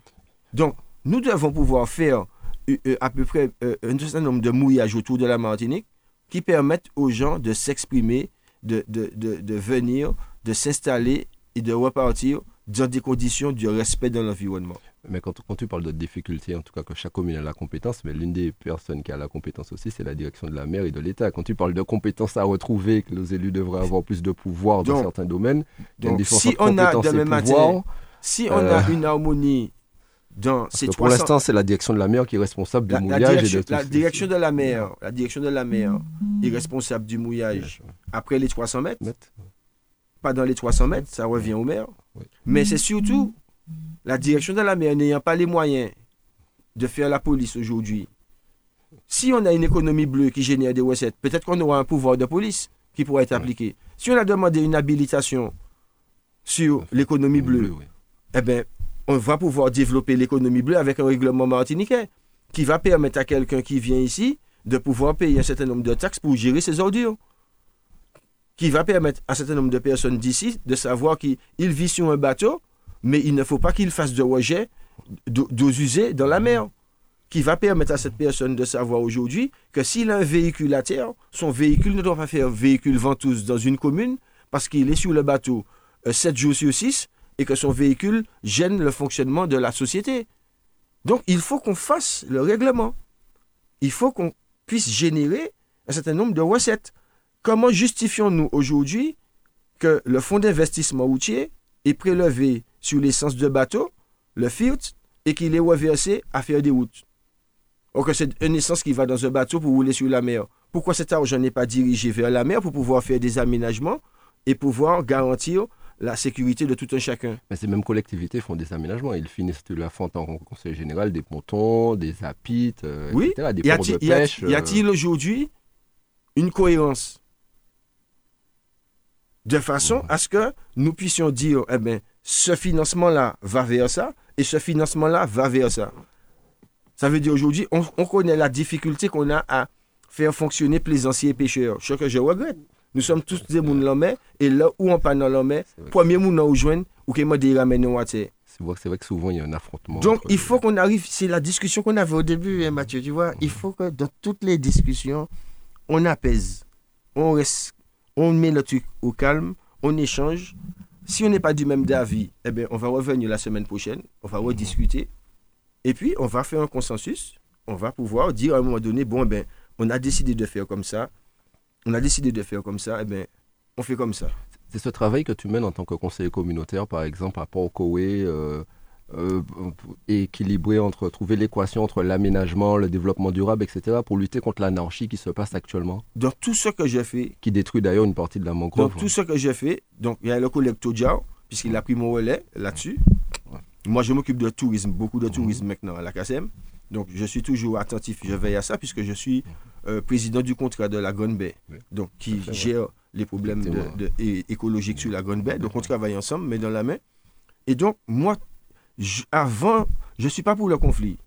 Donc, nous devons pouvoir faire euh, euh, à peu près euh, un certain nombre de mouillages autour de la Martinique qui permettent aux gens de s'exprimer, de, de, de, de venir, de s'installer et de repartir dans des conditions de respect de l'environnement. Mais quand, quand tu parles de difficulté, en tout cas que chaque commune a la compétence, mais l'une des personnes qui a la compétence aussi, c'est la direction de la mer et de l'État. Quand tu parles de compétences à retrouver, que nos élus devraient avoir plus de pouvoir dans certains domaines, Donc, si on a demain matin, si on Euh, a une harmonie dans ces que pour 300 l'instant, c'est la direction de la mer qui est responsable du la, la mouillage direction, et de la ce- direction de la mer, la direction de la mer est responsable du mouillage après les 300 mètres, Net. pas dans les 300 mètres, ça revient au maire. Oui. Mais c'est surtout la direction de la mer n'ayant pas les moyens de faire la police aujourd'hui Si on a une économie bleue qui génère des recettes, peut-être qu'on aura un pouvoir de police qui pourra être appliqué. Si on a demandé une habilitation sur l'économie bleue, oui. Eh bien, on va pouvoir développer l'économie bleue avec un règlement martiniquais qui va permettre à quelqu'un qui vient ici de pouvoir payer un certain nombre de taxes pour gérer ses ordures. Qui va permettre à un certain nombre de personnes d'ici de savoir qu'il il vit sur un bateau, mais il ne faut pas qu'il fasse de rejet d'eau usées dans la mer. Qui va permettre à cette personne de savoir aujourd'hui que s'il a un véhicule à terre, son véhicule ne doit pas faire véhicule ventouse dans une commune parce qu'il est sur le bateau 7 jours sur 6 et que son véhicule gêne le fonctionnement de la société. Donc il faut qu'on fasse le règlement. Il faut qu'on puisse générer un certain nombre de recettes. Comment justifions-nous aujourd'hui que le fonds d'investissement routier est prélevé sur l'essence de bateau, le FIRT, et qu'il est reversé à faire des routes? Or que c'est une essence qui va dans un bateau pour rouler sur la mer? Pourquoi cet argent n'est pas dirigé vers la mer pour pouvoir faire des aménagements et pouvoir garantir la sécurité de tout un chacun Mais ces mêmes collectivités font des aménagements. Ils finissent de la fonte en conseil général des pontons, des apites, euh, Oui. etc., des de pêche. y a-t-il aujourd'hui une cohérence de façon à ce que nous puissions dire, eh bien, ce financement-là va vers ça et ce financement-là va vers ça? Ça veut dire aujourd'hui, on, on connaît la difficulté qu'on a à faire fonctionner plaisanciers et pêcheurs. Ce que je regrette. Nous sommes tous des mouns l'homme et là où on parle dans l'homme, premier moun nous rejoindre ou qu'il m'a dit ramène nous à terre. C'est vrai, c'est vrai que souvent il y a un affrontement. Donc, il faut qu'on arrive, c'est la discussion qu'on avait au début, hein, Mathieu, tu vois. Il faut que dans toutes les discussions, on apaise, on, reste, on met le truc au calme, on échange. Si on n'est pas du même avis, eh bien, on va revenir la semaine prochaine, on va rediscuter. Et puis, on va faire un consensus. On va pouvoir dire à un moment donné, bon, ben, on a décidé de faire comme ça. On a décidé de faire comme ça, eh bien, on fait comme ça. C'est ce travail que tu mènes en tant que conseiller communautaire, par exemple, à Port-Coé, euh, euh, équilibré entre trouver l'équation entre l'aménagement, le développement durable, etc., pour lutter contre l'anarchie qui se passe actuellement, Dans tout ce que j'ai fait, qui détruit d'ailleurs une partie de la mangrove. tout ce que j'ai fait, donc il y a le collègue Todjao, puisqu'il a pris mon relais là-dessus. Ouais. Moi, je m'occupe de tourisme, beaucoup de tourisme maintenant à la CASEM. Donc je suis toujours attentif, je veille à ça, puisque je suis euh, président du contrat de la Grande Baie, donc qui gère les problèmes de- de- écologiques sur la Grande Baie. Donc on travaille ensemble, mais dans la main. Et donc, moi, je- avant, je ne suis pas pour le conflit.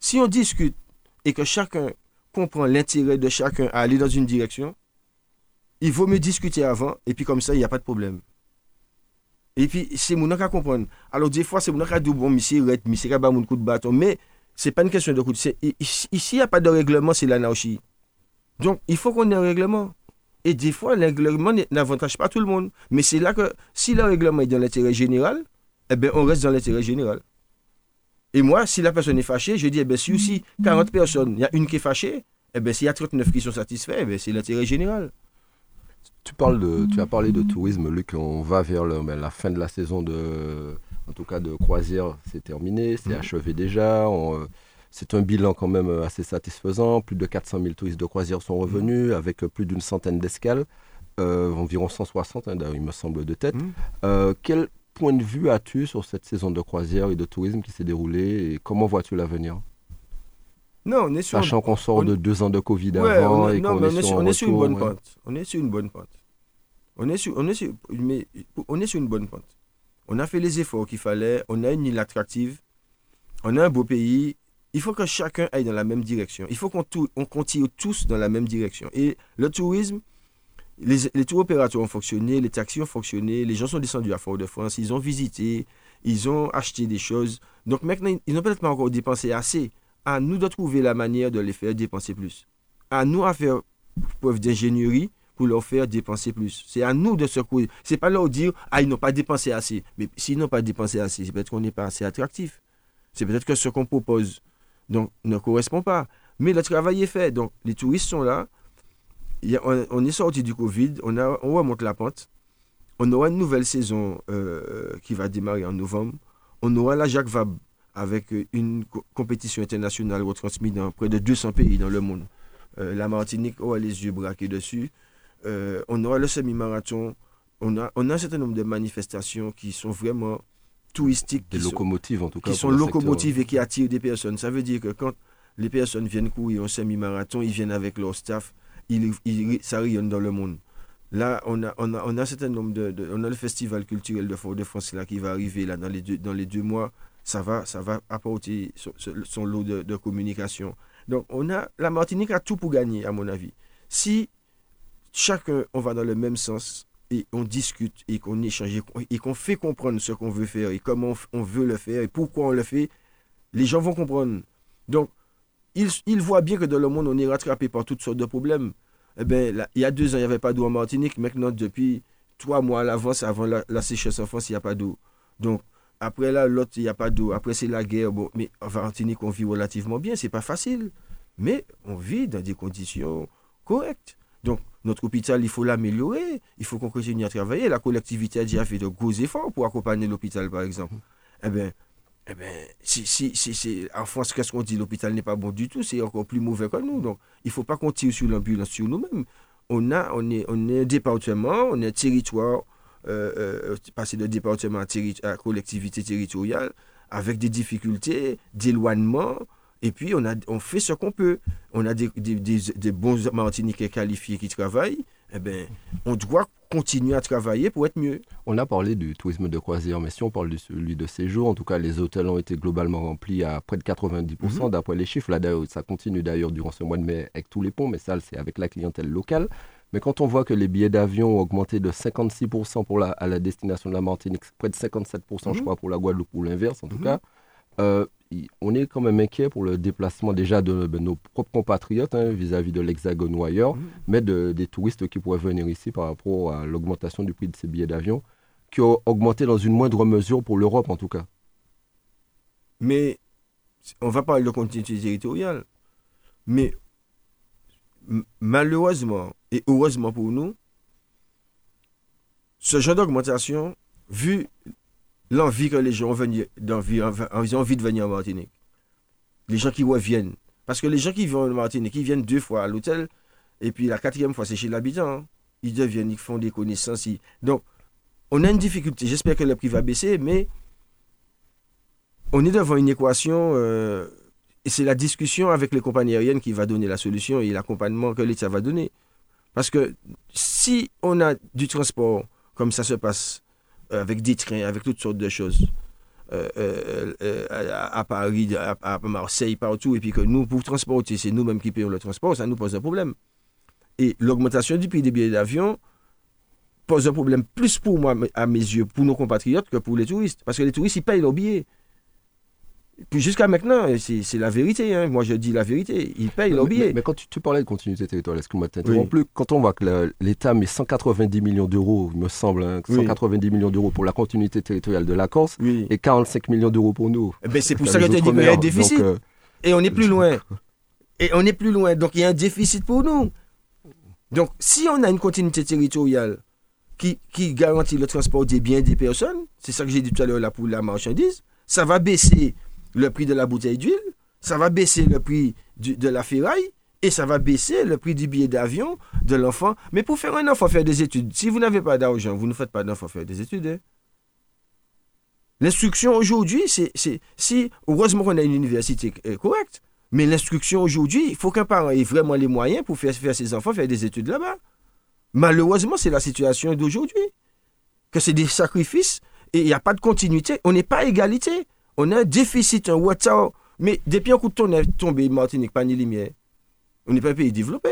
Si on discute et que chacun comprend l'intérêt de chacun à aller dans une direction, il vaut mieux discuter avant, et puis comme ça, il n'y a pas de problème. Et puis, c'est mon qu'à comprendre. Alors, des fois, c'est mon qu'à dire, bon, monsieur, monsieur, mon coup de bâton. Mais, c'est pas une question de i- Ici, il n'y a pas de règlement, c'est l'anarchie. Donc, il faut qu'on ait un règlement. Et des fois, le règlement n'avantage pas tout le monde. Mais c'est là que, si le règlement est dans l'intérêt général, eh bien, on reste dans l'intérêt général. Et moi, si la personne est fâchée, je dis, eh bien, si aussi 40 personnes, il y a une qui est fâchée, eh bien, s'il y a 39 qui sont satisfaits, eh bien, c'est l'intérêt général. Tu, parles de, tu as parlé de tourisme, Luc, on va vers ben, la fin de la saison de, en tout cas de croisière, c'est terminé, c'est Mhm. achevé déjà. on, euh, c'est un bilan quand même euh, assez satisfaisant. Plus de 400 000 touristes de croisière sont revenus avec euh, plus d'une centaine d'escales, euh, environ 160 hein, il me semble de tête. Mhm. Euh, quel point de vue as-tu sur cette saison de croisière et de tourisme qui s'est déroulée et comment vois-tu l'avenir? Non, on est sur, Sachant qu'on sort on- de deux ans de Covid Ouais, avant on est, et qu'on est, on est sur, on est sur une bonne ouais. pente. On est sur une bonne pente. On est sur, on est sur, mais on est sur une bonne pente. On a fait les efforts qu'il fallait. On a une île attractive. On a un beau pays. Il faut que chacun aille dans la même direction. Il faut qu'on on continue tous dans la même direction. Et le tourisme, les, les tours opérateurs ont fonctionné, les taxis ont fonctionné, les gens sont descendus à Fort-de-France, ils ont visité, ils ont acheté des choses. Donc maintenant, ils n'ont peut-être pas encore dépensé assez. À nous de trouver la manière de les faire dépenser plus. À nous à faire preuve d'ingénierie pour leur faire dépenser plus. C'est à nous de se courir. C'est pas leur dire, ah, ils n'ont pas dépensé assez. Mais s'ils n'ont pas dépensé assez, c'est peut-être qu'on n'est pas assez attractif. C'est peut-être que ce qu'on propose ne correspond pas. Mais le travail est fait. Donc, les touristes sont là. On, est sorti du Covid. On, a, on remonte la pente. On aura une nouvelle saison euh, qui va démarrer en novembre. On aura la Jacques Vabre avec euh, une co- compétition internationale retransmise dans près de 200 pays dans le monde. Euh, la Martinique aura les yeux braqués dessus. Euh, on aura le semi-marathon. On a, on a un certain nombre de manifestations qui sont vraiment touristiques. Des sont- locomotives en tout cas. qui sont secteur. locomotives et qui attirent des personnes. Ça veut dire que quand les personnes viennent courir un semi-marathon, ils viennent avec leur staff, ils, ils- ça rayonne dans le monde. Là, on a, on a, on a un certain nombre de, de- On a le festival culturel de Fort-de-France là, qui va arriver là, dans, les deux, dans les deux mois. Ça va, ça va apporter son, son lot de, de communication. Donc, on a, la Martinique a tout pour gagner, à mon avis. Si chacun, on va dans le même sens et on discute et qu'on échange et qu'on- fait comprendre ce qu'on veut faire et comment on, veut le faire et pourquoi on le fait, les gens vont comprendre. Donc, ils, ils voient bien que dans le monde, on est rattrapé par toutes sortes de problèmes. Eh là, il y a deux ans, il n'y avait pas d'eau en Martinique. Maintenant, depuis trois mois à l'avance, avant la, la sécheresse en France, il n'y a pas d'eau. Donc, après là, l'autre, il n'y a pas d'eau. Après, c'est la guerre. Bon, mais en Martinique, on vit relativement bien. C'est pas facile. Mais on vit dans des conditions correctes. Donc, notre hôpital, il faut l'améliorer. Il faut qu'on continue à travailler. La collectivité a déjà fait de gros efforts pour accompagner l'hôpital, par exemple. Eh bien, eh ben, si, si, si, en France, qu'est-ce qu'on dit? L'hôpital n'est pas bon du tout, c'est encore plus mauvais que nous. Donc, il ne faut pas qu'on tire sur l'ambulance sur nous-mêmes. On, a, on, est, on est un département, on est un territoire, euh, euh, passé de département à, à collectivité territoriale, avec des difficultés d'éloignement. Et puis, on, a, on fait ce qu'on peut. On a des, des, des- des bons Martiniquais qualifiés qui travaillent. Eh ben, on doit continuer à travailler pour être mieux. On a parlé du tourisme de croisière, mais si on parle de celui de séjour, en tout cas, les hôtels ont été globalement remplis à près de 90% d'après les chiffres. Là, d'ailleurs, ça continue d'ailleurs durant ce mois de mai avec tous les ponts, mais ça, c'est avec la clientèle locale. Mais quand on voit que les billets d'avion ont augmenté de 56% pour la, à la destination de la Martinique, près de 57%, je Mhm. crois, pour la Guadeloupe ou l'inverse, en tout Mhm. cas, euh, on est quand même inquiet pour le déplacement déjà de, de nos propres compatriotes hein, vis-à-vis de l'Hexagone ou ailleurs, Mhm. mais de- des touristes qui pourraient venir ici par rapport à l'augmentation du prix de ces billets d'avion, qui ont augmenté dans une moindre mesure pour l'Europe en tout cas. Mais on va parler de continuité territoriale. Mais malheureusement et heureusement pour nous, ce genre d'augmentation, vu l'envie que les gens ont, ont envie de venir en Martinique, les gens qui reviennent, parce que les gens qui viennent en Martinique, ils viennent deux fois à l'hôtel, et puis la quatrième fois, c'est chez l'habitant. hein. Ils deviennent, ils font des connaissances. Donc, on a une difficulté. J'espère que le prix va baisser, mais on est devant une équation euh, et c'est la discussion avec les compagnies aériennes qui va donner la solution et l'accompagnement que l'État va donner. Parce que si on a du transport comme ça se passe avec des trains, avec toutes sortes de choses, euh, euh, euh, à, Paris, à, à Marseille, partout, et puis que nous, pour transporter, c'est nous-mêmes qui payons le transport, ça nous pose un problème. Et l'augmentation du prix des billets d'avion pose un problème plus pour moi, à mes yeux, pour nos compatriotes que pour les touristes. Parce que les touristes, ils payent leurs billets. Puis jusqu'à maintenant, c'est la vérité. hein. Moi, je dis la vérité. Ils payent leurs mais, billets. mais- mais quand tu, tu parlais de continuité territoriale, excuse-moi de t'interrompre, Oui. plus, quand on voit que l'État met 190 millions d'euros, il me semble, hein, Oui. 190 millions d'euros pour la continuité territoriale de la Corse Oui. et 45 millions d'euros pour nous. Eh ben, c'est pour ça que je te dis qu'il y a un déficit. Donc, euh, Et on est plus loin. Et on est plus loin. Donc, il y a un déficit pour nous. Donc, si on a une continuité territoriale qui, qui garantit le transport des biens des personnes, c'est ça que j'ai dit tout à l'heure là pour la marchandise, ça va baisser le prix de la bouteille d'huile, ça va baisser le prix de la ferraille et ça va baisser le prix du billet d'avion de l'enfant. Mais pour faire un enfant faire des études, si vous n'avez pas d'argent, vous ne faites pas d'enfant faire des études. hein. L'instruction aujourd'hui, c'est, si, heureusement qu'on a une université euh, correcte, mais l'instruction aujourd'hui, il faut qu'un parent ait vraiment les moyens pour faire, faire ses enfants faire des études là-bas. Malheureusement, c'est la situation d'aujourd'hui. Que c'est des sacrifices et il n'y a pas de continuité. On n'est pas égalité. On a un déficit, un retard. Mais depuis un coup de tonnerre tombé, Martinique, pas ni lumière. On n'est pas un pays développé.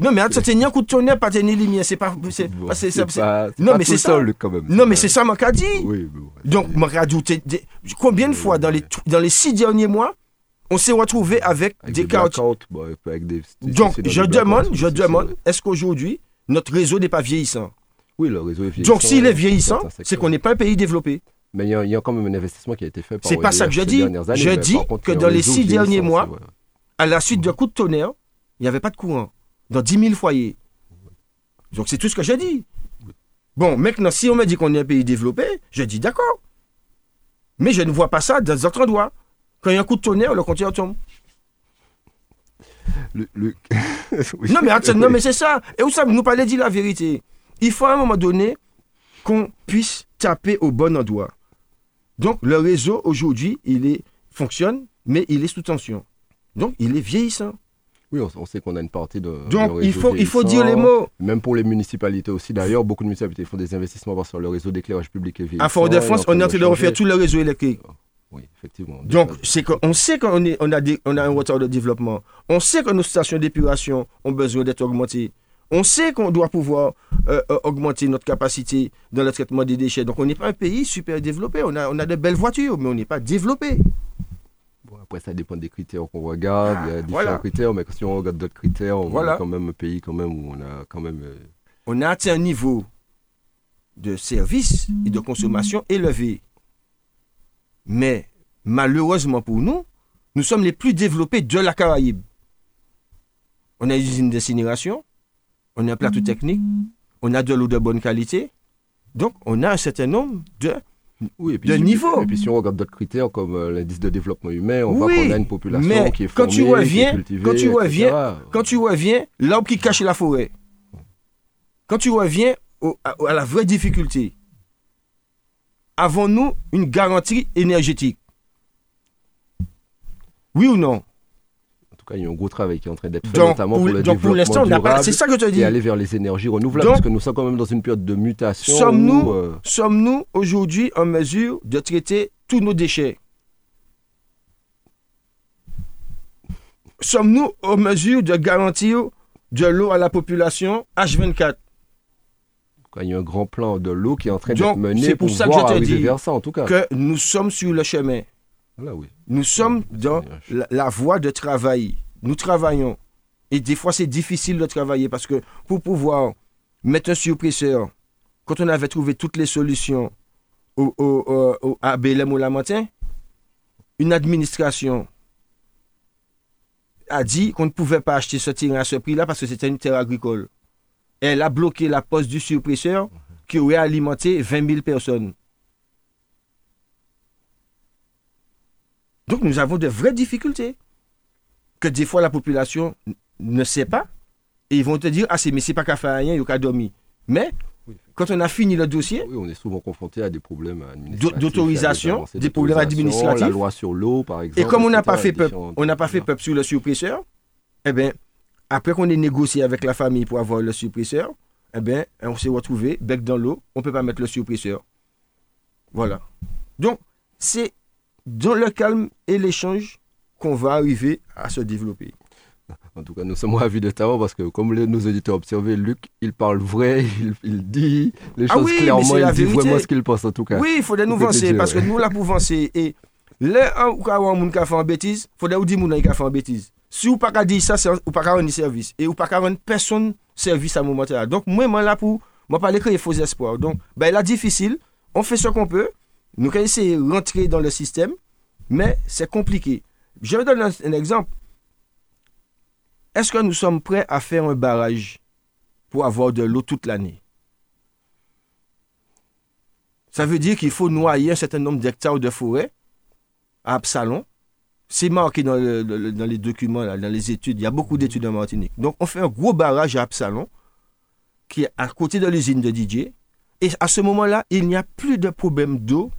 Non, mais attends, c'est ni un coup de tonnerre, pas ni lumière. C'est pas. C'est, bon, c'est- c'est c'est- pas- c'est non, pas mais c'est ça. quand même. non, mais c'est ça, mon qu'a dit. Oui, Donc, t'es- t'es- combien de fois dans les, dans les six derniers mois, on s'est retrouvé avec, avec des des cartes avec des- des Donc, je demande, je demande, est-ce qu'aujourd'hui, notre réseau n'est pas vieillissant? Oui, le réseau est vieillissant. Donc, s'il est vieillissant, c'est qu'on n'est pas un pays développé. Mais il y, a- il y a quand même un investissement qui a été fait C'est pas ça que je dis. années, Je dis contre, que dans les six derniers mois. À la suite d'un coup de tonnerre, il n'y avait pas de courant. Dans 10 000 foyers. Donc, c'est tout ce que je dis. Bon, maintenant, si on me dit qu'on est un pays développé, je dis d'accord. Mais je ne vois pas ça dans d'autres endroits. Quand il y a un coup de tonnerre, le compteur tombe. Le- le- Oui. Non, mais attends, non, mais c'est ça. Et où ça, nous parlait dit la vérité. Il faut à un moment donné qu'on puisse taper au bon endroit. Donc, le réseau, aujourd'hui, il est, fonctionne. mais il est sous tension. Donc, il est vieillissant. Oui, on, on sait qu'on a une partie de. Donc, il faut, il faut dire les mots. Même pour les municipalités aussi. D'ailleurs, beaucoup de municipalités font des investissements que le réseau d'éclairage public est vieillissant. À Fort-de-France, on est en train de refaire tout le réseau électrique. Oui, effectivement. Donc, c'est qu'on sait qu'on on a, des- on a un retard de développement. On sait que nos stations d'épuration ont besoin d'être augmentées. On sait qu'on doit pouvoir euh, euh, augmenter notre capacité dans le traitement des déchets. Donc, on n'est pas un pays super développé. On a, on a de belles voitures, mais on n'est pas développé. Bon, après, ça dépend des critères qu'on regarde. Il y a différents voilà. critères, mais si on regarde d'autres critères, on Voilà. est quand même un pays quand même où on a quand même. euh, On a atteint un niveau de service et de consommation élevé. Mais malheureusement pour nous, nous sommes les plus développés de la Caraïbe. On a une usine d'incinération, on a un plateau technique, on a de l'eau de bonne qualité. Donc, on a un certain nombre de... Oui, et puis, de si- niveau. Et puis si on regarde d'autres critères comme euh, l'indice de développement humain, on voit qu'on a une population mais qui est quand formée, tu reviens- qui est cultivée, quand tu etc. reviens- Quand tu reviens, l'arbre qui cache la forêt, quand tu reviens au- à, à la vraie difficulté, avons-nous une garantie énergétique? Oui ou non? Tout cas, il y a un gros travail qui est en train d'être fait, Donc, notamment pour, le donc, pour développement durable C'est ça que je te dis. et aller vers les énergies renouvelables, Donc, parce que nous sommes quand même dans une période de mutation. Sommes-nous euh, sommes-nous aujourd'hui en mesure de traiter tous nos déchets? Sommes-nous en mesure de garantir de l'eau à la population H24 quand il y a un grand plan de l'eau qui est en train Donc, d'être mené c'est pour pour ça que je te dis vers ça, en tout cas. que nous sommes sur le chemin. Oui. Nous sommes dans la, la voie de travail. Nous travaillons. Et des fois, c'est difficile de travailler parce que pour pouvoir mettre un surpresseur, quand on avait trouvé toutes les solutions au, au- au- au- à Bélem ou Lamentin, une administration a dit qu'on ne pouvait pas acheter ce terrain à ce prix-là parce que c'était une terre agricole. Elle a bloqué la poste du surpresseur qui aurait alimenté 20 000 personnes. Donc nous avons de vraies difficultés que des fois la population ne sait pas et ils vont te dire ah c'est mais c'est pas qu'à faire rien, il y a qu'à dormir. Mais quand on a fini le dossier, Oui, on est souvent confronté à des problèmes administratifs. d'autorisation, des problèmes administratifs. La loi sur l'eau, par exemple. et comme on n'a pas fait peuple, on n'a pas fait peuple sur le surpresseur, eh bien après qu'on ait négocié avec la famille pour avoir le surpresseur, eh bien on s'est retrouvé bec dans l'eau, on peut pas mettre le surpresseur. Voilà. Donc c'est dans le calme et l'échange qu'on va arriver à se développer. En tout cas, nous sommes ravis de t'avoir parce que, comme les- nos auditeurs observé, Luc, il parle vrai, il, il dit les Ah choses oui, mais clairement, il dit vraiment ce qu'il pense, en tout cas. Oui, il faudrait nous Dieu, parce que nous là pour avancer et là ka moun ka fait en bêtise, faudrait ou dire qui a fait en bêtise. Si ou pas dire ça, ou pas rendre service et ou pas rendre personne service à moment là. Donc moi moi là pour moi pas créer faux espoirs. Donc ben là difficile, on fait ce qu'on peut. Nous allons de rentrer dans le système, mais c'est compliqué. Je vais donner un, exemple. Est-ce que nous sommes prêts à faire un barrage pour avoir de l'eau toute l'année? Ça veut dire qu'il faut noyer un certain nombre d'hectares de forêt à Absalon. C'est marqué dans, dans les documents, dans les études. Il y a beaucoup d'études en Martinique. Donc, on fait un gros barrage à Absalon, qui est à côté de l'usine de Didier. Et à ce moment-là, il n'y a plus de problème d'eau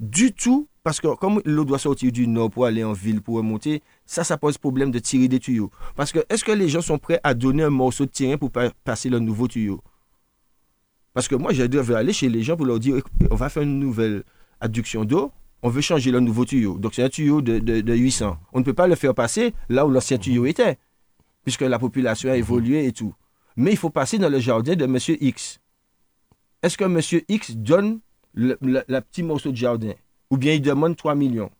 du tout, parce que comme l'eau doit sortir du nord pour aller en ville, pour remonter, ça, ça pose problème de tirer des tuyaux. Parce que est-ce que les gens sont prêts à donner un morceau de terrain pour pa- passer le nouveau tuyau? Parce que moi, je devais aller chez les gens pour leur dire, on va faire une nouvelle adduction d'eau, on veut changer le nouveau tuyau. Donc c'est un tuyau de, de- de 800. On ne peut pas le faire passer là où l'ancien tuyau était, puisque la population a évolué et tout. Mais il faut passer dans le jardin de M. X. Est-ce que M. X donne le, petit morceau de jardin Ou bien il demande 3 millions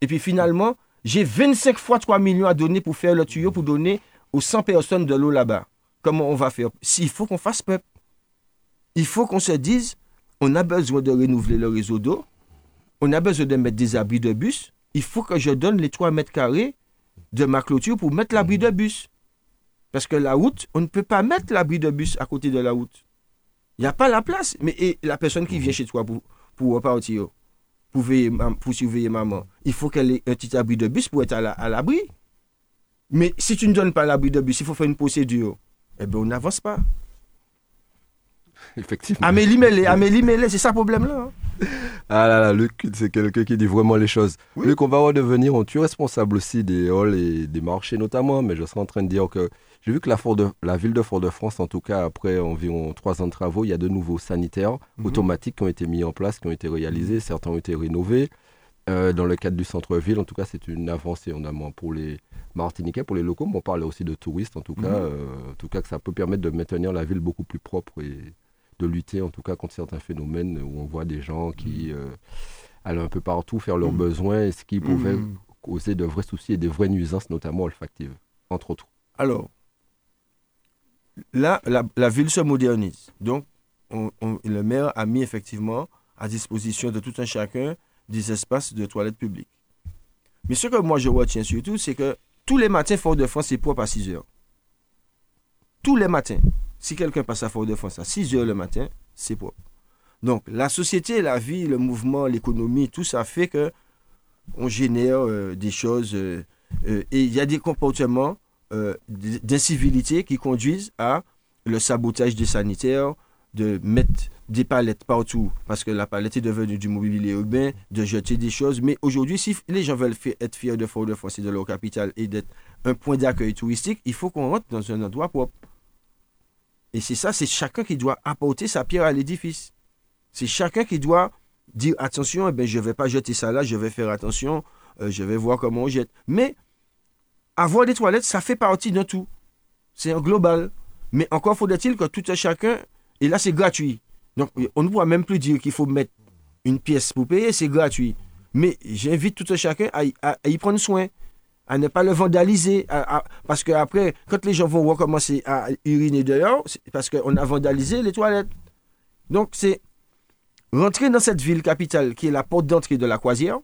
Et puis finalement, j'ai 25 fois 3 millions à donner pour faire le tuyau, pour donner aux 100 personnes de l'eau là-bas. Comment on va faire? S'il faut qu'on fasse peuple. Il faut qu'on se dise, on a besoin de renouveler le réseau d'eau, on a besoin de mettre des abris de bus, il faut que je donne les 3 mètres carrés de ma clôture pour mettre l'abri de bus. Parce que la route, on ne peut pas mettre l'abri de bus à côté de la route. Il n'y a pas la place. Mais et la personne qui vient chez toi pour, pour repartir, pour, veiller pour surveiller maman, il faut qu'elle ait un petit abri de bus pour être à la- à l'abri. Mais si tu ne donnes pas l'abri de bus, il faut faire une procédure. Eh bien, on n'avance pas. Effectivement. Amélie Mélé, Amélie Mélé, c'est ça le problème là. hein. Ah là là, Luc, c'est quelqu'un qui dit vraiment les choses. Oui. Luc, on va redevenir, on tu es responsable aussi des halls et des marchés notamment, mais je serais en train de dire que j'ai vu que la, Fort de- la ville de Fort-de-France, en tout cas après environ trois ans de travaux, il y a de nouveaux sanitaires Mhm. automatiques qui ont été mis en place, qui ont été réalisés, certains ont été rénovés. Euh, dans le cadre du centre-ville, en tout cas, c'est une avancée notamment pour les Martiniquais, pour les locaux, mais on parle aussi de touristes, en tout cas, Mhm. euh, en tout cas que ça peut permettre de maintenir la ville beaucoup plus propre et de lutter en tout cas contre certains phénomènes où on voit des gens qui euh, allaient un peu partout faire leurs Mhm. besoins, et ce qui pouvait Mhm. causer de vrais soucis et des vraies nuisances, notamment olfactives, entre autres. Alors, là, la, ville se modernise. Donc, on- on- le maire a mis effectivement à disposition de tout un chacun des espaces de toilettes publiques. Mais ce que moi je retiens surtout, c'est que tous les matins, Fort-de-France est propre à 6 heures. Tous les matins. Si quelqu'un passe à Fort-de-France à 6 heures le matin, c'est propre. Donc, la société, la vie, le mouvement, l'économie, tout ça fait que on génère euh, des choses euh, euh, et il y a des comportements euh, d- d'incivilité qui conduisent à le sabotage des sanitaires, de mettre des palettes partout parce que la palette est devenue du mobilier urbain, de jeter des choses. Mais aujourd'hui, si les gens veulent être fiers de Fort-de-France et de leur capitale et d'être un point d'accueil touristique, il faut qu'on rentre dans un endroit propre. Et c'est ça, c'est chacun qui doit apporter sa pierre à l'édifice. C'est chacun qui doit dire attention, eh ben, je ne vais pas jeter ça là, je vais faire attention, euh, je vais voir comment on jette. Mais avoir des toilettes, ça fait partie d'un tout. C'est un global. Mais encore faudrait-il que tout un chacun, et là c'est gratuit. Donc on ne pourra même plus dire qu'il faut mettre une pièce pour payer, c'est gratuit. Mais j'invite tout un chacun à y, prendre soin, à ne pas le vandaliser. parce qu'après, quand les gens vont recommencer à uriner dehors, c'est parce qu'on a vandalisé les toilettes. Donc c'est rentrer dans cette ville capitale qui est la porte d'entrée de la croisière.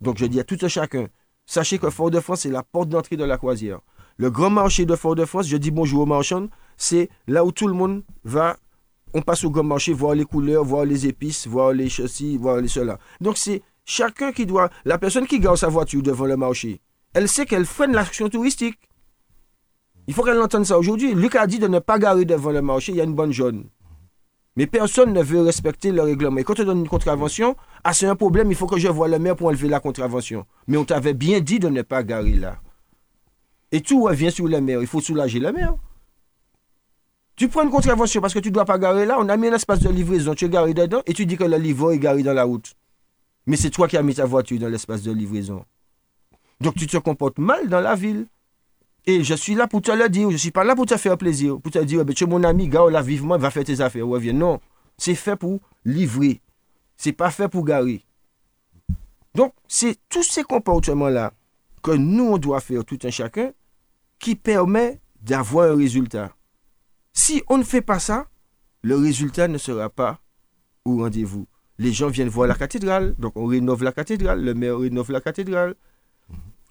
Donc je dis à tout un chacun, sachez que Fort-de-France est la porte d'entrée de la croisière. Le grand marché de Fort-de-France, je dis bonjour aux marchands, c'est là où tout le monde va. On passe au grand marché, voir les couleurs, voir les épices, voir les châssis, voir les cela. Donc c'est chacun qui doit. La personne qui garde sa voiture devant le marché, elle sait qu'elle freine l'action touristique. Il faut qu'elle entende ça aujourd'hui. Luc a dit de ne pas garer devant le marché, il y a une bonne jaune. Mais personne ne veut respecter le règlement. Et quand on donne une contravention, ah, c'est un problème, il faut que je voie le maire pour enlever la contravention. Mais on t'avait bien dit de ne pas garer là. Et tout revient sur le maire. Il faut soulager le maire. Tu prends une contravention parce que tu ne dois pas garer là. On a mis un espace de livraison. Tu es garé dedans et tu dis que le livreur est garé dans la route. Mais c'est toi qui as mis ta voiture dans l'espace de livraison. Donc tu te comportes mal dans la ville. Je suis là pour te le dire. Je ne suis pas là pour te faire plaisir. Pour te dire, ben, tu es mon ami, gare là vivement, va faire tes affaires. Reviens. Non. C'est fait pour livrer. C'est pas fait pour garer. Donc, c'est tous ces comportements-là que nous, on doit faire tout un chacun qui permet d'avoir un résultat. Si on ne fait pas ça, le résultat ne sera pas au rendez-vous. Les gens viennent voir la cathédrale, donc on rénove la cathédrale, le maire rénove la cathédrale.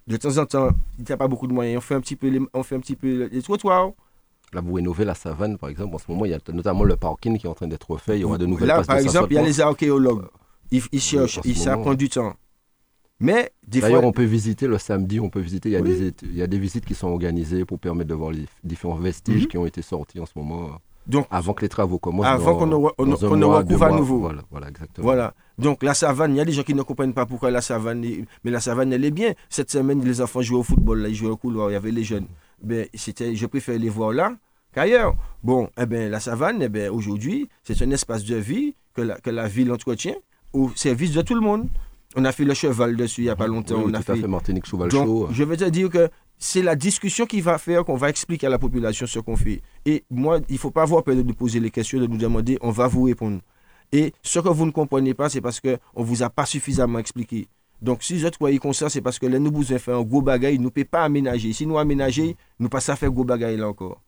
De temps en temps, il n'y a pas beaucoup de moyens, on fait un petit peu les, on fait un petit peu les trottoirs. Là, vous rénovez la savane, par exemple. En ce moment, il y a notamment le parking qui est en train d'être refait. Il y aura de nouvelles Là, par de exemple, il y a les archéologues. Ils, ils cherchent, ils- ça moment. prend du temps. Mais D'ailleurs, fois, on peut visiter le samedi, on peut visiter. Il y, a Oui. des, il y a des visites qui sont organisées pour permettre de voir les différents vestiges Mhm. qui ont été sortis en ce moment, donc avant que les travaux commencent. Avant qu'on ne recouvre à nouveau. Voilà, voilà, exactement. Voilà. Donc la savane, il y a des gens qui ne comprennent pas pourquoi la savane. est- Mais la savane, elle est bien. Cette semaine, les enfants jouaient au football, là, ils jouaient au couloir, il y avait les jeunes. Ben, c'était, je préfère les voir là qu'ailleurs. Bon, eh ben, la savane, eh ben, aujourd'hui, c'est un espace de vie que la, que la ville entretient au service de tout le monde. On a fait le cheval dessus il n'y a pas longtemps. Oui, on a tout à fait... fait, Martinique Cheval Donc, Chaud. je vais te dire que c'est la discussion qui va faire qu'on va expliquer à la population ce qu'on fait. Et moi, il ne faut pas avoir peur de poser les questions, de nous demander, on va vous répondre. Et ce que vous ne comprenez pas, c'est parce qu'on ne vous a pas suffisamment expliqué. Donc, si vous êtes croyez comme ça, c'est parce que là, nous avons fait un gros bagage, nous ne pouvons pas aménager. Si nous aménager, nous pas ça faire gros bagage là encore.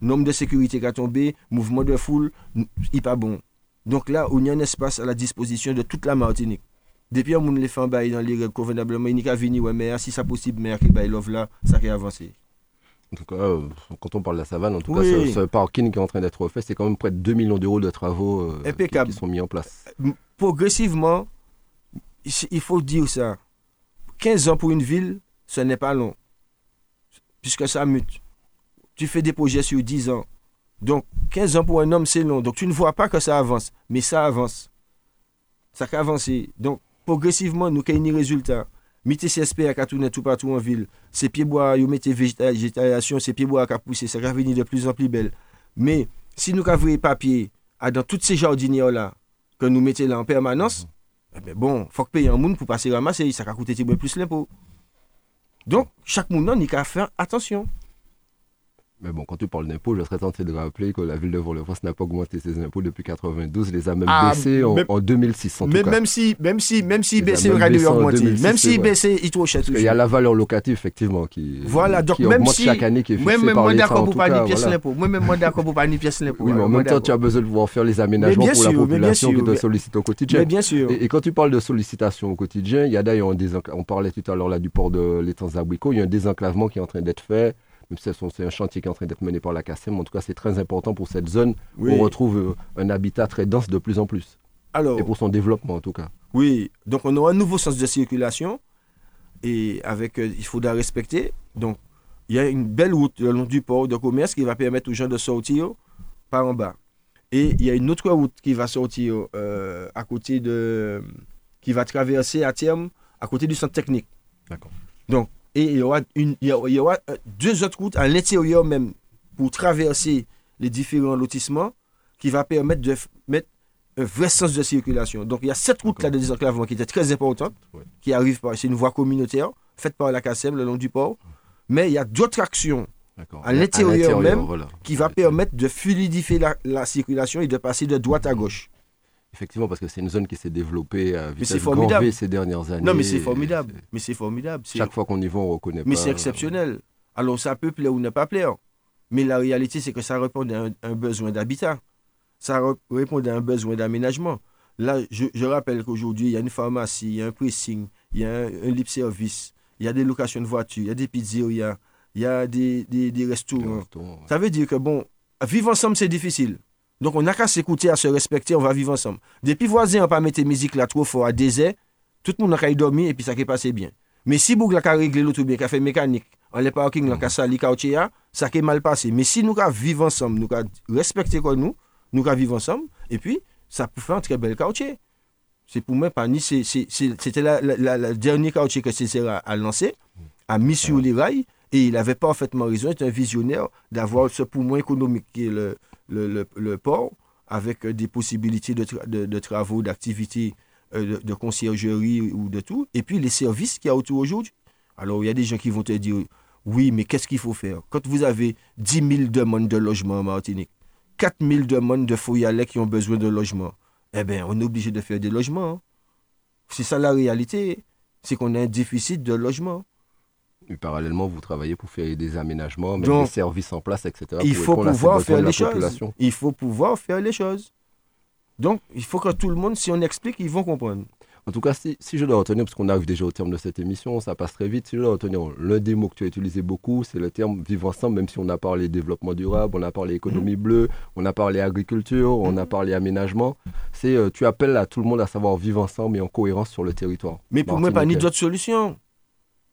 Nombre de sécurité qui a tombé, mouvement de foule, il n'est pas bon. Donc là, on y a un espace à la disposition de toute la Martinique. Depuis on les fait en bail dans les règles convenablement, il n'y a venir, ouais, mais si c'est possible, mais qui bail là, ça qui avancé. En tout cas, euh, quand on parle de la savane, en tout Oui. cas, ce, ce parking qui est en train d'être refait, c'est quand même près de 2 millions d'euros de travaux euh, qui, qui sont mis en place. Progressivement, il il faut dire ça. 15 ans pour une ville, ce n'est pas long. Puisque ça mute. Tu fais des projets sur 10 ans. Donc, 15 ans pour un homme, c'est long. Donc, tu ne vois pas que ça avance. Mais ça avance. ça a avancé. Donc, progressivement, nous avons des résultats. Mettez CSP à tourner tout partout en ville. Ces pieds bois, vous mettez végétation, ces pieds bois à pousser, ça va venir de plus en plus belle. Mais si nous avons papier dans toutes ces jardinières-là, que nous mettons là en permanence, eh ben bon, il faut payer un monde pour passer ramasser, ça va coûter plus l'impôt. Donc, chaque monde n'a qu'à faire attention. Mais bon, quand tu parles d'impôts, je serais tenté de rappeler que la ville de Vaux-le-France n'a pas augmenté ses impôts depuis 92, les a même ah, baissés en, en, 2006 en mais, tout Même si, même si, même si baissé, il aurait augmenter. Même si baissé, il trop cher. Il y a la valeur locative, effectivement, qui, voilà, donc qui même augmente si, chaque année, qui est fixée moi, même par moi l'État, d'accord en pour tout cas. pièce l'impôt. Moi, même moi d'accord pour pas ni pièce l'impôt. Oui, mais en même temps, tu as besoin de pouvoir faire les aménagements pour la population qui te mais- sollicite au quotidien. Mais bien sûr. Et, quand tu parles de sollicitation au quotidien, il y a d'ailleurs on parlait tout à l'heure là du port de l'étang Zabrico, il y a un désenclavement qui est en train d'être fait. Même si c'est un chantier qui est en train d'être mené par la CACEM, en tout cas c'est très important pour cette zone où Oui. on retrouve euh, un habitat très dense de plus en plus. Alors, Et pour son développement en tout cas. Oui, donc on aura un nouveau sens de circulation et avec, euh, il faudra respecter. Donc, il y a une belle route le long du port de commerce qui va permettre aux gens de sortir par en bas. Et il y a une autre route qui va sortir euh, à côté de. qui va traverser à terme à côté du centre technique. D'accord. Donc, et il y aura, une, il y aura, il y aura, euh, deux autres routes à l'intérieur même pour traverser les différents lotissements qui va permettre de mettre un vrai sens de circulation. Donc il y a cette route-là de désenclavement qui était très importante, Ouais. qui arrive par, c'est une voie communautaire faite par la CACEM le long du port. Mais il y a d'autres actions. À l'intérieur même, voilà. qui va permettre de fluidifier la, la circulation et de passer de droite à gauche. Effectivement, parce que c'est une zone qui s'est développée à c'est vitesse formidable. Ces dernières années. Non, mais c'est formidable. Mais c'est formidable. Chaque fois qu'on y va, on reconnaît Mais pas. c'est exceptionnel. Alors ça peut plaire ou ne pas plaire. Mais la réalité, c'est que ça répond à un, un besoin d'habitat. Ça répond à un besoin d'aménagement. Là, je, je rappelle qu'aujourd'hui, il y a une pharmacie, il y a un pressing, il y a un, un libre service, il y a des locations de voitures, il y a des pizzerias, il y a des, des, des Le restaurants. ouais. Ça veut dire que, bon, vivre ensemble, c'est difficile. Donc, on n'a qu'à s'écouter, à se respecter, on va vivre ensemble. Depuis voisins, on pas mettre musique là trop fort à désert, tout le monde a qu'à y dormir et puis ça qui passé bien. Mais si vous avez réglé l'auto bien, qu'a fait mécanique, en les parking, là, qu'a sali, qu'a ouché, là, ça qui est mal passé. Mais si nous qu'à vivre ensemble, nous qu'à respecter quoi nous, nous qu'à vivre ensemble, et puis, ça peut faire un très bel quartier. C'est pour moi, ni c'était la, la, la- que Césaire a, a lancé, a mis sur les rails, et il avait parfaitement raison, il un visionnaire d'avoir ce poumon économique qui est le, le, port, avec des possibilités de, tra- de- de travaux, d'activités euh, de, conciergerie ou de tout, et puis les services qu'il y a autour aujourd'hui. Alors, il y a des gens qui vont te dire, oui, mais qu'est-ce qu'il faut faire? Quand vous avez 10 000 demandes de logement en Martinique, 4 000 demandes de foyers qui ont besoin de logement, eh bien, on est obligé de faire des logements. hein. C'est ça la réalité, c'est qu'on a un déficit de logement. Parallèlement, vous travaillez pour faire des aménagements, mettre des services en place, etc. il faut pouvoir faire les choses. Il faut pouvoir faire les choses. Donc, il faut que tout le monde, si on explique, ils vont comprendre. En tout cas, si, si je dois retenir, parce qu'on arrive déjà au terme de cette émission, ça passe très vite, si je dois retenir l'un des mots que tu as utilisé beaucoup, c'est le terme vivre ensemble, même si on a parlé développement durable, on a parlé économie Mhm. bleue, on a parlé agriculture, on a parlé aménagement. C'est euh, tu appelles à tout le monde à savoir vivre ensemble et en cohérence sur le territoire. Mais pour moi, pas ni d'autre solution.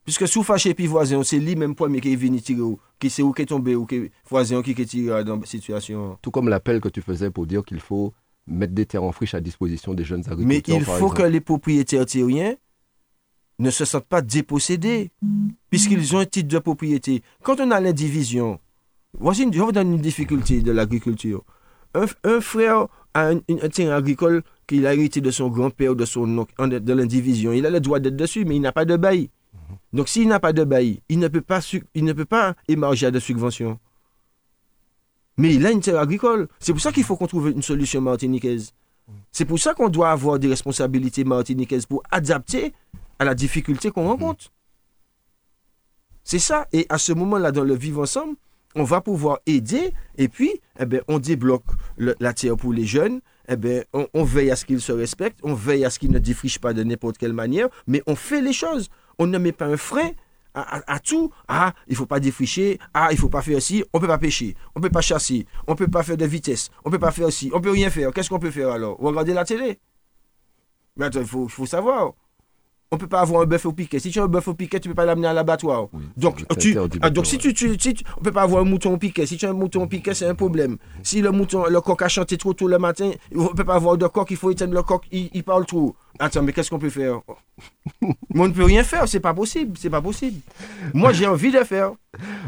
Puisque sous fâché puis voisin, c'est lui même premier qui est venu tirer, ou qui c'est où qui est tombé, ou qui est voisin qui est tiré dans la situation. Tout comme l'appel que tu faisais pour dire qu'il faut mettre des terres en friche à disposition des jeunes agriculteurs. Mais il faut exemple. que les propriétaires terriens ne se sentent pas dépossédés, puisqu'ils ont un titre de propriété. Quand on a l'indivision, voici une, je vous donne une difficulté de l'agriculture. Un, un frère a un, terrain agricole qu'il a hérité de son grand-père, de son oncle, de l'indivision. Il a le droit d'être dessus, mais il n'a pas de bail. Donc s'il n'a pas de bail, il ne peut pas, il ne peut pas émarger à de subventions. Mais il a une terre agricole. C'est pour ça qu'il faut qu'on trouve une solution martiniquaise. C'est pour ça qu'on doit avoir des responsabilités martiniquaises pour adapter à la difficulté qu'on rencontre. C'est ça. Et à ce moment-là, dans le vivre ensemble, on va pouvoir aider et puis, eh ben, on débloque la terre pour les jeunes. Eh on, on veille à ce qu'ils se respectent, on veille à ce qu'ils ne défrichent pas de n'importe quelle manière, mais on fait les choses. On ne met pas un frein à, à- à tout. Ah, il faut pas défricher. Ah, il faut pas faire ci. On peut pas pêcher. On peut pas chasser. On peut pas faire de vitesse. On peut pas faire ci. On peut rien faire. Qu'est-ce qu'on peut faire alors? Regarder la télé? Mais attends, il faut, savoir. on peut pas avoir un bœuf au piquet. Si tu as un bœuf au piquet, tu peux pas l'amener à l'abattoir. donc, tu, ah, donc si tu, tu, si tu- on peut pas avoir un mouton au piquet. Si tu as un mouton au piquet, c'est un problème. Si le mouton, le coq a chanté trop tôt le matin, on peut pas avoir de coq. Il faut éteindre le coq. Il, il parle trop. Attends, mais qu'est-ce qu'on peut faire? Mais on ne peut rien faire. C'est pas possible. C'est pas possible. Moi, j'ai envie de faire.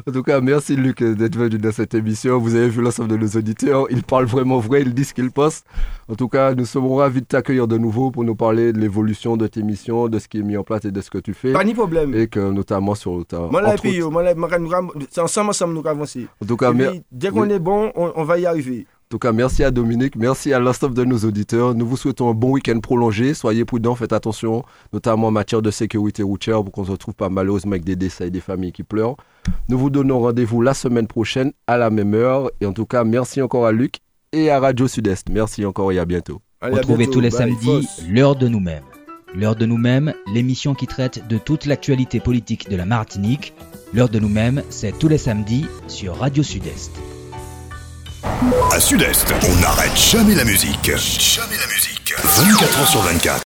En tout cas, merci Luc d'être venu dans cette émission. Vous avez vu l'ensemble de nos auditeurs. Ils parlent vraiment vrai, ils disent ce qu'ils pensent. En tout cas, nous serons ravis de t'accueillir de nouveau pour nous parler de l'évolution de tes missions, de ce qui est mis en place et de ce que tu fais. Pas ni problème. Et que notamment sur ta. C'est ensemble, ensemble, nous avancer. En tout cas, puis, dès qu'on oui. est bon, on, on va y arriver. En tout cas, merci à Dominique, merci à l'ensemble de nos auditeurs. Nous vous souhaitons un bon week-end prolongé. Soyez prudents, faites attention, notamment en matière de sécurité routière pour qu'on se retrouve pas malheureusement avec des décès et des familles qui pleurent. Nous vous donnons rendez-vous la semaine prochaine à la même heure. Et en tout cas, merci encore à Luc et à Radio Sud-Est. Merci encore et à bientôt. Allez, à Retrouvez bientôt. tous les Bye, samedis l'heure de nous-mêmes. L'heure de nous-mêmes, l'émission qui traite de toute l'actualité politique de la Martinique. L'heure de nous-mêmes, c'est tous les samedis sur Radio Sud-Est. À Sud-Est, on n'arrête jamais la musique. Jamais la musique. 24 heures sur 24.